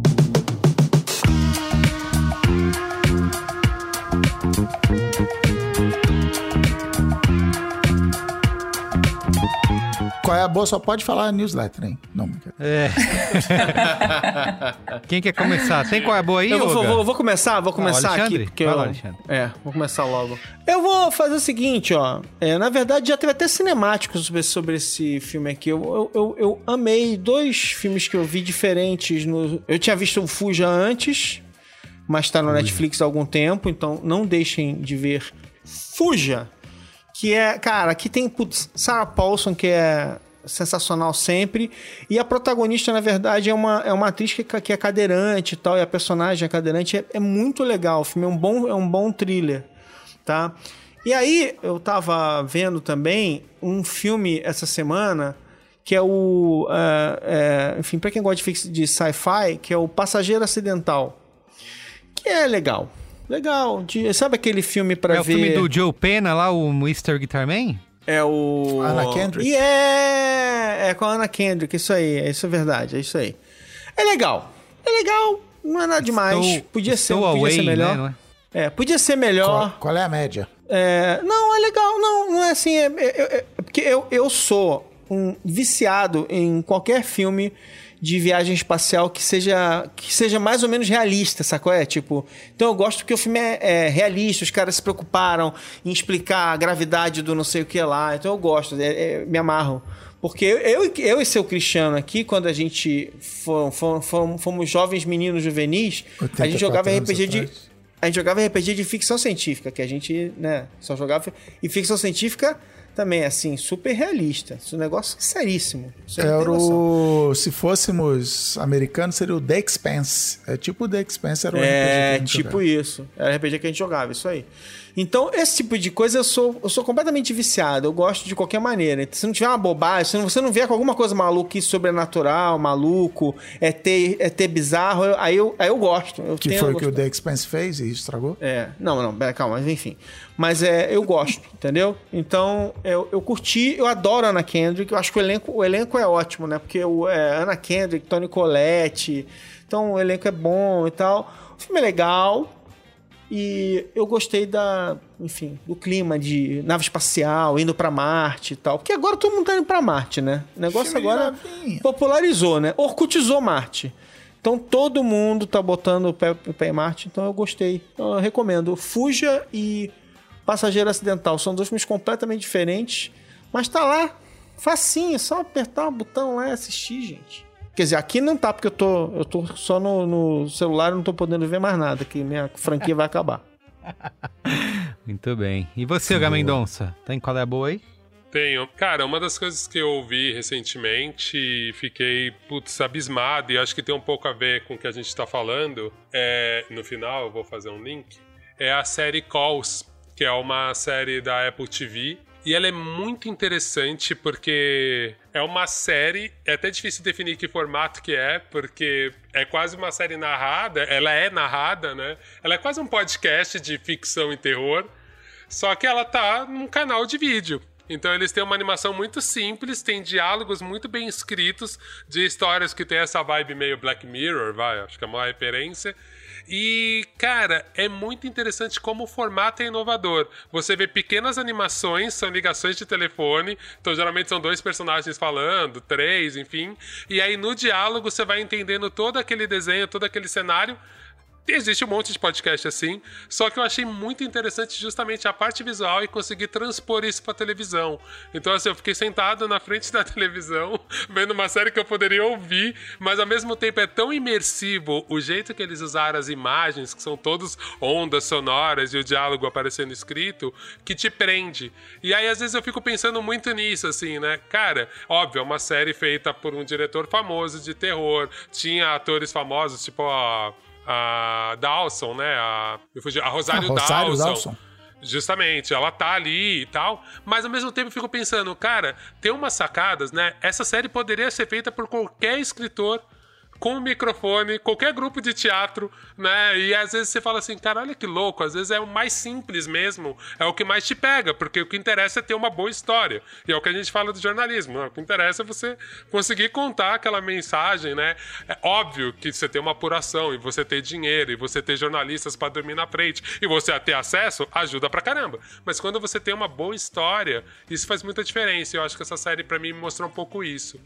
Qual é a boa? Só pode falar newsletter, hein? Não. É. Quem quer começar? Tem qual é a boa aí, Eu vou, vou- vou começar, vou Ah, começar Alexandre? aqui. Porque Vai eu, lá, Alexandre. É, vou começar logo. Eu vou fazer o seguinte, ó. É, na verdade, já teve até cinemáticos sobre, sobre esse filme aqui. Eu, eu, eu, eu amei dois filmes que eu vi diferentes. No, eu tinha visto o Fuja antes, mas tá no Netflix há algum tempo, então não deixem de ver Fuja. Que é, cara, aqui tem putz, Sarah Paulson, que é sensacional sempre. E a protagonista, na verdade, é uma, é uma atriz que, que é cadeirante e tal, e a personagem é cadeirante. É, é muito legal. O filme é um bom, é um bom thriller, tá? E aí, eu tava vendo também um filme essa semana que é o. é, é, enfim, pra quem gosta de, de sci-fi, que é o Passageiro Acidental. Que é legal. Legal. De- sabe aquele filme pra É o ver. filme do Joe Pena lá, o Mr. Guitarman? É o. Anna Kendrick? E é. É com a Anna Kendrick, isso aí. É isso é verdade, é isso aí. É legal. É legal. Não é nada demais. Estou- podia ser, estou podia away, ser melhor. né, é? é? podia ser melhor. Qual, qual é a média? É, não, é legal. Não, não é assim. É, é- é- é porque eu, eu sou um viciado em qualquer filme de viagem espacial que seja, que seja mais ou menos realista, sacou? É tipo. Então eu gosto porque o filme é, é realista, os caras se preocuparam em explicar a gravidade do não sei o que lá. Então eu gosto, é- é- me amarro. Porque eu, eu, eu e seu Cristiano aqui, quando a gente fomos, fomos, fomos jovens meninos juvenis, a 84 gente jogava RPG de. A gente jogava RPG de ficção científica, que a gente, né, só jogava. E ficção científica também, assim, super realista. Esse negócio seríssimo. Era o. Se fôssemos americanos, seria o The Expanse. É tipo o The Expanse, era o RPG É, a gente tipo jogava. isso. Era RPG que a gente jogava, isso aí. Então, esse tipo de coisa eu sou, eu sou completamente viciado. Eu gosto de qualquer maneira. Se não tiver uma bobagem, se não- você não vier com alguma coisa maluca, sobrenatural, maluco, é ter, é ter bizarro, eu- aí, eu, aí eu gosto. Eu Que foi o que o. The Expanse fez e estragou? É, não, não, calma, mas enfim. Mas é, eu gosto, entendeu? Então, eu, eu curti, eu adoro a Ana Kendrick, eu acho que o elenco, o elenco é ótimo, né? Porque o, é, Ana Kendrick, Tony Collette, então o elenco é bom e tal. O filme é legal e eu gostei da, enfim, do clima de nave espacial, indo pra Marte e tal. Porque agora todo mundo tá indo pra Marte, né? O negócio agora popularizou, né? Orkutizou Marte. Então todo mundo tá botando o pé, o pé em Marte, então eu gostei. Então, eu recomendo. Fuja e Passageiro Acidental são dois filmes completamente diferentes, mas tá lá, facinho, só apertar o botão lá e assistir, gente. Quer dizer, aqui não tá, porque eu tô, eu tô só no, no celular e não tô podendo ver mais nada, que minha franquia vai acabar. Muito bem. E você, Gá Mendonça? Tem qual é a boa aí? Tenho. Cara, uma das coisas que eu ouvi recentemente e fiquei, putz, abismado, e acho que tem um pouco a ver com o que a gente tá falando, é, no final eu vou fazer um link, é a série Calls, que é uma série da Apple TV. E ela é muito interessante porque é uma série, é até difícil definir que formato que é, porque é quase uma série narrada, ela é narrada, né? Ela é quase um podcast de ficção e terror, só que ela tá num canal de vídeo. Então eles têm uma animação muito simples, tem diálogos muito bem escritos de histórias que tem essa vibe meio Black Mirror, vai, acho que é uma referência. E, cara, é muito interessante como o formato é inovador. Você vê pequenas animações, são ligações de telefone, então geralmente são dois personagens falando, três, enfim. E aí no diálogo você vai entendendo todo aquele desenho, todo aquele cenário. Existe um monte de podcast assim, só que eu achei muito interessante justamente a parte visual e conseguir transpor isso pra televisão. Então, assim, eu fiquei sentado na frente da televisão, vendo uma série que eu poderia ouvir, mas ao mesmo tempo é tão imersivo o jeito que eles usaram as imagens, que são todas ondas sonoras e o diálogo aparecendo escrito, que te prende. E aí, às vezes, eu fico pensando muito nisso, assim, né? Cara, óbvio, é uma série feita por um diretor famoso de terror, tinha atores famosos, tipo a a Dawson, né? A, eu fugi- a Rosário, Ah, Rosário Dawson. Dawson. Justamente, ela tá ali e tal, mas ao mesmo tempo eu fico pensando, cara, tem umas sacadas, né? Essa série poderia ser feita por qualquer escritor com o microfone, qualquer grupo de teatro, né? E às vezes você fala assim, cara, olha que louco, às vezes é o mais simples mesmo, é o que mais te pega, porque o que interessa é ter uma boa história. E é o que a gente fala do jornalismo, né? o que interessa é você conseguir contar aquela mensagem, né? É óbvio que você tem uma apuração e você ter dinheiro e você ter jornalistas para dormir na frente e você ter acesso, ajuda pra caramba. Mas quando você tem uma boa história, isso faz muita diferença. Eu acho que essa série para mim mostrou um pouco isso.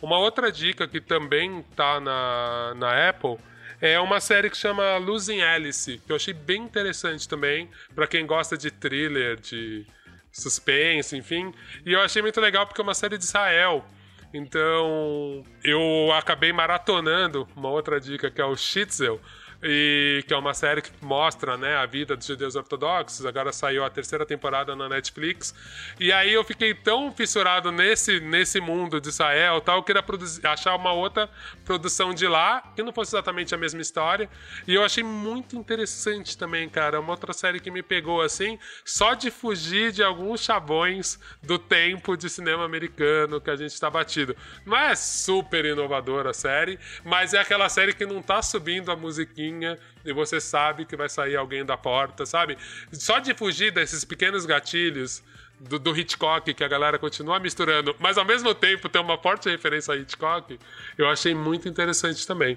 Uma outra dica que também tá na, na Apple é uma série que chama Losing Alice, que eu achei bem interessante também, para quem gosta de thriller, de suspense, enfim. E eu achei muito legal porque é uma série de Israel. Então, eu acabei maratonando uma outra dica que é o Shitzel, e que é uma série que mostra né, a vida dos judeus ortodoxos. Agora saiu a terceira temporada na Netflix. E aí eu fiquei tão fissurado nesse, nesse mundo de Israel tal, eu queria produzir, achar uma outra produção de lá, que não fosse exatamente a mesma história. E eu achei muito interessante também, cara. Uma outra série que me pegou assim, só de fugir de alguns chavões do tempo de cinema americano que a gente está batido. Não é super inovadora a série, mas é aquela série que não tá subindo a musiquinha e você sabe que vai sair alguém da porta, sabe? Só de fugir desses pequenos gatilhos do, do, Hitchcock, que a galera continua misturando, mas ao mesmo tempo tem uma forte referência a Hitchcock, eu achei muito interessante também.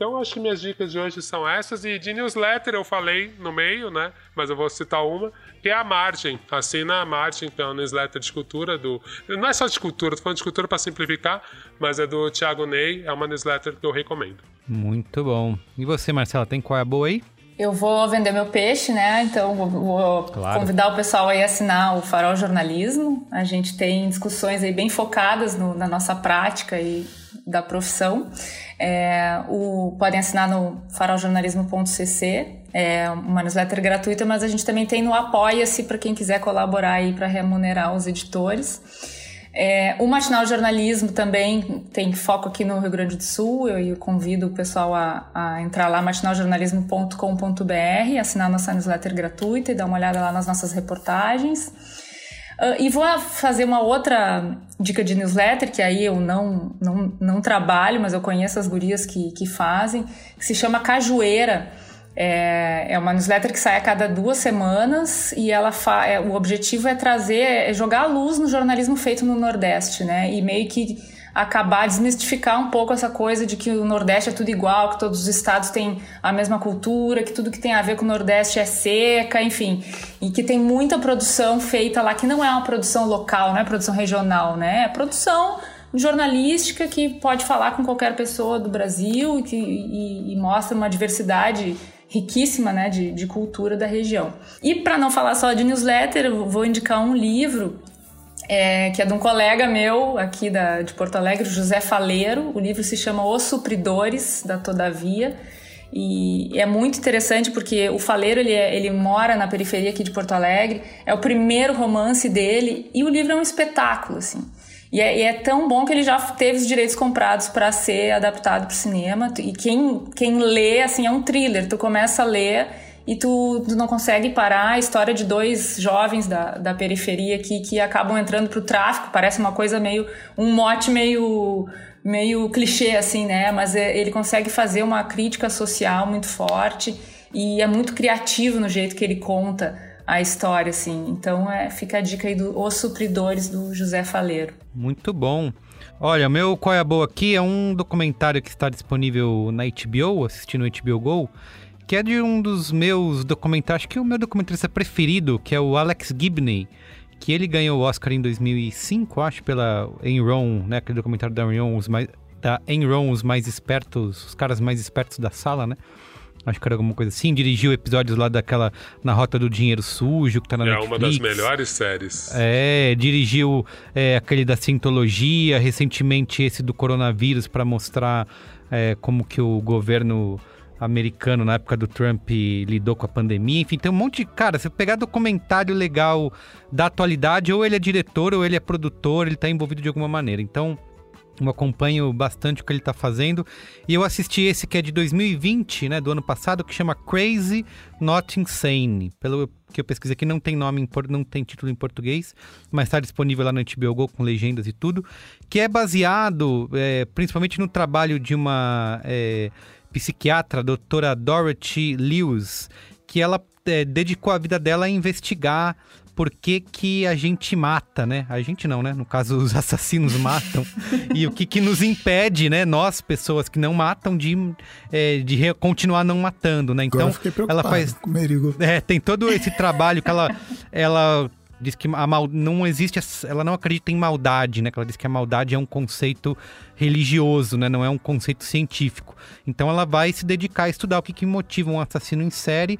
Então, acho que minhas dicas de hoje são essas. E de newsletter eu falei no meio, né? Mas eu vou citar uma, que é a Margem. Assina a Margem, que é uma newsletter de cultura do. Não é só de cultura, tô falando de cultura para simplificar, mas é do Thiago Ney. É uma newsletter que eu recomendo. Muito bom. E você, Marcela, tem qual é a boa aí? Eu vou vender meu peixe, né? Então vou, vou claro. convidar o pessoal aí a assinar o Farol Jornalismo. A gente tem discussões aí bem focadas no, na nossa prática e da profissão. É, o, podem assinar no faroljornalismo.cc, é uma newsletter gratuita, mas a gente também tem no Apoia-se para quem quiser colaborar aí para remunerar os editores. É, o Matinal Jornalismo também tem foco aqui no Rio Grande do Sul. Eu, eu convido o pessoal a, a entrar lá, matinaljornalismo.com.br, assinar nossa newsletter gratuita e dar uma olhada lá nas nossas reportagens. Uh, e vou fazer uma outra dica de newsletter, que aí eu não, não, não trabalho, mas eu conheço as gurias que, que fazem, que se chama Cajueira. É, é uma newsletter que sai a cada duas semanas e ela fa é, o objetivo é trazer, é jogar a luz no jornalismo feito no Nordeste, né? E meio que acabar desmistificar um pouco essa coisa de que o Nordeste é tudo igual, que todos os estados têm a mesma cultura, que tudo que tem a ver com o Nordeste é seca, enfim, e que tem muita produção feita lá que não é uma produção local, não é produção regional, né? É produção jornalística que pode falar com qualquer pessoa do Brasil e, que, e, e mostra uma diversidade riquíssima né, de, de cultura da região. E para não falar só de newsletter, vou indicar um livro é, que é de um colega meu aqui da, de Porto Alegre, José Faleiro. O livro se chama Os Supridores da Todavia. E é muito interessante porque o Faleiro ele, é, ele mora na periferia aqui de Porto Alegre, é o primeiro romance dele e o livro é um espetáculo, assim. E é, e é, tão bom que ele já teve os direitos comprados para ser adaptado para o cinema. E quem, quem lê, assim, é um thriller. Tu começa a ler e tu, tu, não consegue parar a história de dois jovens da, da periferia que, que acabam entrando pro tráfico. Parece uma coisa meio. um mote meio. meio clichê, assim, né? Mas é, ele consegue fazer uma crítica social muito forte e é muito criativo no jeito que ele conta a história, assim. Então é, fica a dica aí do Os Supridores do José Faleiro. Muito bom. Olha, meu Qual é a Boa aqui é um documentário que está disponível na HBO, assistindo HBO Go, que é de um dos meus documentários, que é o meu documentarista preferido, que é o Alex Gibney, que ele ganhou o Oscar em 2005, acho, pela Enron, né, aquele documentário da Enron, os mais da Enron, os mais espertos, os caras mais espertos da sala, né? Acho que era alguma coisa assim. Dirigiu episódios lá daquela Na Rota do Dinheiro Sujo, que tá na é Netflix. É uma das melhores séries. É, dirigiu é, aquele da Sintologia, recentemente esse do coronavírus, para mostrar é, como que o governo americano na época do Trump lidou com a pandemia. Enfim, tem um monte de. Cara, se pegar documentário legal da atualidade, ou ele é diretor, ou ele é produtor, ele tá envolvido de alguma maneira. Então, Eu acompanho bastante o que ele tá fazendo. E eu assisti esse que é de 2020, né? Do ano passado, que chama Crazy Not Insane. Pelo que eu pesquisei aqui, não tem nome, não tem título em português, mas está disponível lá no HBO Go com legendas e tudo. Que é baseado é, principalmente no trabalho de uma é, psiquiatra, a doutora Dorothy Lewis, que ela é, dedicou a vida dela a investigar por que, que a gente mata, né? A gente não, né? No caso, os assassinos matam. e o que, que nos impede, né? Nós, pessoas que não matam, de, é, de continuar não matando, né? Então, ela faz. É, tem todo esse trabalho que ela. ela diz que a mal, não existe, ela não acredita em maldade, né? Ela diz que a maldade é um conceito religioso, né? Não é um conceito científico. Então ela vai se dedicar a estudar o que, que motiva um assassino em série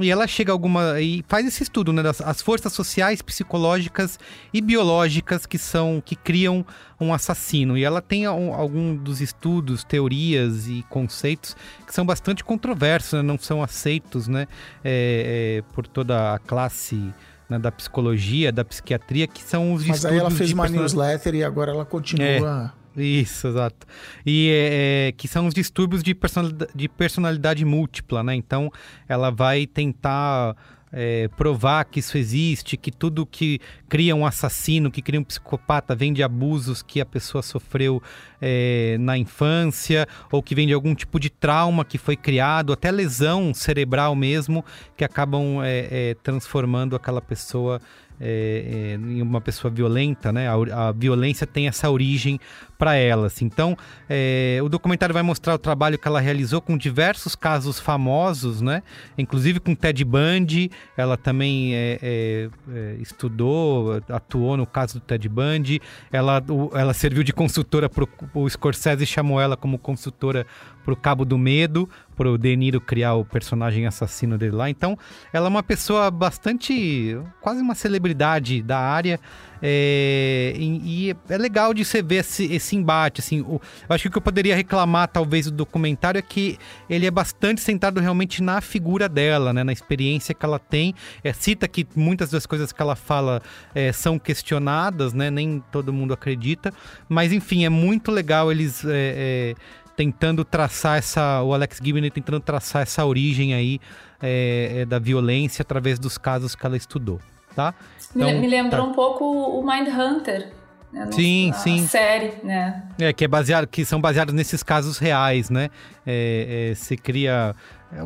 e ela chega alguma. e faz esse estudo, né? Das as forças sociais, psicológicas e biológicas que são. que criam um assassino. E ela tem um, algum dos estudos, teorias e conceitos que são bastante controversos, né? não são aceitos, né? É, é, por toda a classe. Né, da psicologia, da psiquiatria, que são os Mas aí ela fez uma newsletter e agora ela continua. É. Isso, exato. E é, é, que são os distúrbios de personalidade, de personalidade múltipla, né? Então, ela vai tentar é, provar que isso existe, que tudo que cria um assassino, que cria um psicopata, vem de abusos que a pessoa sofreu é, na infância, ou que vem de algum tipo de trauma que foi criado, até lesão cerebral mesmo, que acabam é, é transformando aquela pessoa é, é, em uma pessoa violenta, né? A, a violência tem essa origem para elas. Assim. Então, é, o documentário vai mostrar o trabalho que ela realizou com diversos casos famosos, né? Inclusive com Ted Bundy. Ela também é, é, estudou, atuou no caso do Ted Bundy. Ela, o, ela serviu de consultora para o Scorsese chamou ela como consultora para o Cabo do Medo, para o De Niro criar o personagem assassino dele lá. Então, ela é uma pessoa bastante, quase uma celebridade da área. É, e, e, é legal de você ver esse, esse embate. Assim, o, eu acho que o que eu poderia reclamar, talvez, do documentário é que ele é bastante centrado realmente na figura dela, né, na experiência que ela tem. É, cita que muitas das coisas que ela fala é, são questionadas, né, nem todo mundo acredita. Mas, enfim, é muito legal eles é, é, tentando traçar essa. O Alex Gibney tentando traçar essa origem aí é, é, da violência através dos casos que ela estudou, tá? Então, me, lembrou tá. um pouco o Mind Hunter. Né? Sim, a sim. série, né? É, que, é baseado, que são baseados nesses casos reais, né? É, é, se cria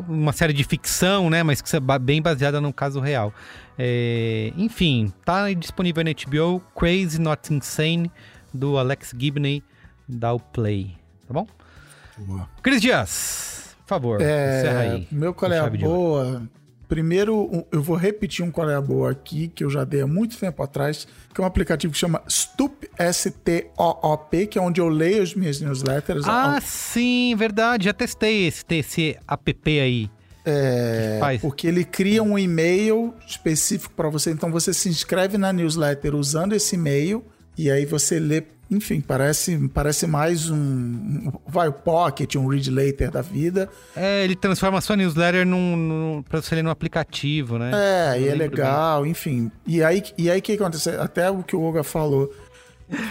uma série de ficção, né? Mas que é bem baseada num caso real. É, enfim, tá disponível na HBO, Crazy Not Insane, do Alex Gibney, dá o play, tá bom? Boa. Cris Dias, por favor, é, encerra aí. Meu qual é boa? Primeiro, eu vou repetir um qual é a boa aqui, que eu já dei há muito tempo atrás, que é um aplicativo que chama Stoop, S-T-O-O-P, que é onde eu leio as minhas newsletters. Ah, sim, verdade. Já testei esse, esse app aí. É, porque ele cria um e-mail específico para você. Então você se inscreve na newsletter usando esse e-mail e aí você lê enfim, parece, parece mais um. Vai, o Pocket, um Read Later da vida. É, ele transforma a sua newsletter num, num, pra você ler no aplicativo, né? É, e é legal, bem. enfim. E aí o e aí, que acontece? Até o que o Olga falou.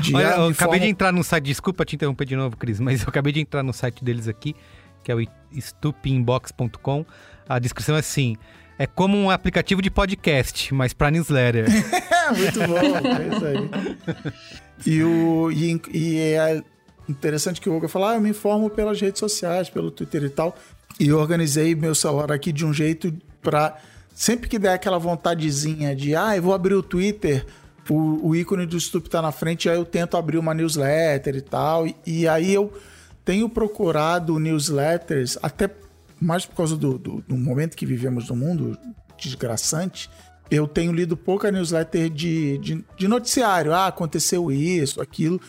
De, Olha, eu acabei de entrar no site, desculpa te interromper de novo, Cris, mas eu acabei de entrar no site deles aqui, que é o stupinbox.com. A descrição é assim: é como um aplicativo de podcast, mas para newsletter. Muito bom, é isso aí. E, o, e, e é interessante que o Olga falou: ah, eu me informo pelas redes sociais, pelo Twitter e tal. E organizei meu celular aqui de um jeito para sempre que der aquela vontadezinha de, ah, eu vou abrir o Twitter, o, o ícone do Stup tá na frente, aí eu tento abrir uma newsletter e tal. E, e aí eu tenho procurado newsletters, até mais por causa do, do, do momento que vivemos no mundo desgraçante, eu tenho lido pouca newsletter de, de, de, noticiário. Ah, aconteceu isso, aquilo.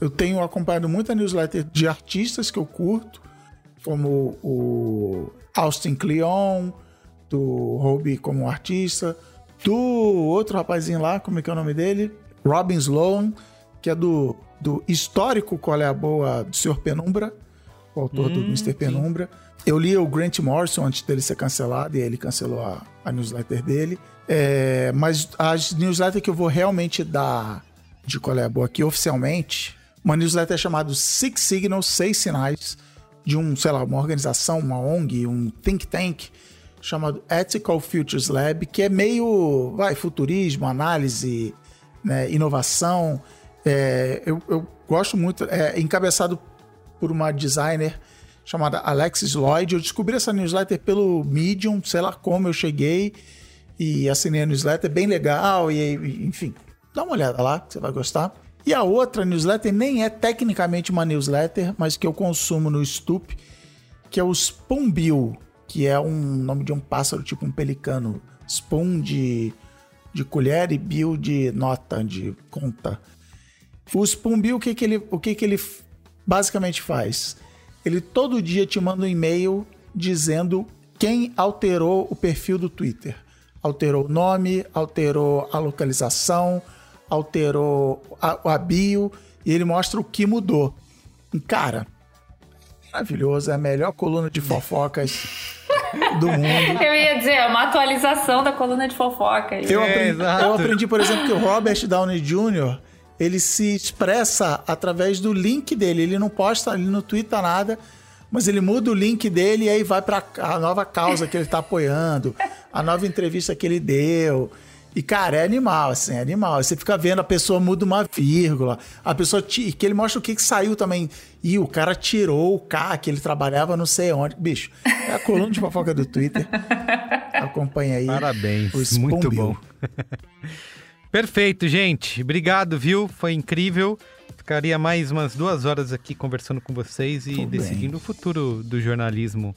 Eu tenho acompanhado muita newsletter de artistas que eu curto, como o Austin Kleon, do Hobie como artista, do outro rapazinho lá, como é que é o nome dele? Robin Sloan, que é do, do histórico Qual é a Boa do Sr. Penumbra, o autor hum, do Mr. Penumbra. Eu li o Grant Morrison antes dele ser cancelado e ele cancelou a, a newsletter dele. É, mas as newsletters que eu vou realmente dar de qual é a boa aqui oficialmente, uma newsletter chamada Six Signals, Seis Sinais, de um, sei lá, uma organização, uma ONG, um think tank, chamado Ethical Futures Lab, que é meio, vai, futurismo, análise, né, inovação. É, eu, eu, gosto muito, é encabeçado por uma designer chamada Alexis Lloyd. Eu descobri essa newsletter pelo Medium, sei lá como eu cheguei e assinei a newsletter, bem legal, e enfim, dá uma olhada lá, você vai gostar. E a outra newsletter nem é tecnicamente uma newsletter, mas que eu consumo no Stoop, que é o Spoonbill, que é um nome de um pássaro, tipo um pelicano. Spoon de, de colher e bill de nota, de conta. O Spoonbill, o que, que, ele, o que, que ele basicamente faz? Ele todo dia te manda um e-mail dizendo quem alterou o perfil do Twitter alterou o nome, alterou a localização, alterou a, a bio e ele mostra o que mudou. E, cara, maravilhoso, é a melhor coluna de fofocas do mundo. Eu ia dizer, é uma atualização da coluna de fofocas. Eu, aprendi, é, eu aprendi, por exemplo, que o Robert Downey Jr. ele se expressa através do link dele. Ele não posta, ele não twitta nada mas ele muda o link dele e aí vai para a nova causa que ele está apoiando, a nova entrevista que ele deu. E, cara, é animal, assim, é animal. Você fica vendo, a pessoa muda uma vírgula, a pessoa. que ele mostra o que, que saiu também. E o cara tirou o K, que ele trabalhava não sei onde. Bicho, é a coluna de fofoca do Twitter. Acompanha aí. Parabéns, muito bom. Perfeito, gente. Obrigado, viu? Foi incrível. Ficaria mais umas duas horas aqui conversando com vocês e Tudo decidindo bem. o futuro do jornalismo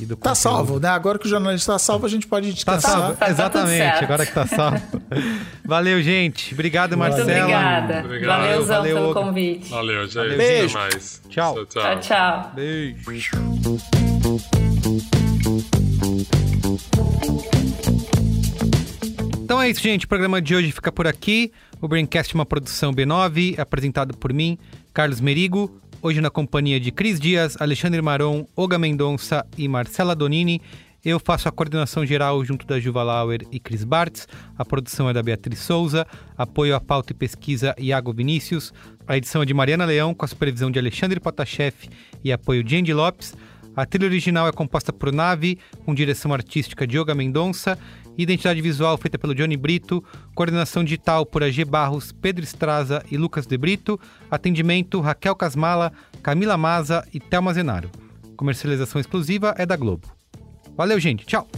e do Tá salvo, né? Agora que o jornalista tá salvo, a gente pode tá descansar. Tá salvo, tá, exatamente. agora que tá salvo. valeu, gente. Obrigado, Marcela. Muito obrigada. Obrigado. Valeu, valeu pelo convite. Valeu, gente. Beijo. Mais. Tchau. Tchau, tchau. tchau. Beijo. Então é isso, gente. O programa de hoje fica por aqui. O Braincast é uma produção B9, apresentado por mim, Carlos Merigo. Hoje na companhia de Cris Dias, Alexandre Maron, Olga Mendonça e Marcela Donini. Eu faço a coordenação geral junto da Juva Lauer e Cris Bartz. A produção é da Beatriz Souza. Apoio à pauta e pesquisa Iago Vinícius. A edição é de Mariana Leão, com a supervisão de Alexandre Potashev e apoio de Andy Lopes. A trilha original é composta por Nave, com direção artística de Yoga Mendonça identidade visual feita pelo Johnny Brito, coordenação digital por AG Barros, Pedro Estraza e Lucas De Brito, atendimento Raquel Casmala, Camila Maza e Thelma Zenaro. Comercialização exclusiva é da Globo. Valeu, gente. Tchau.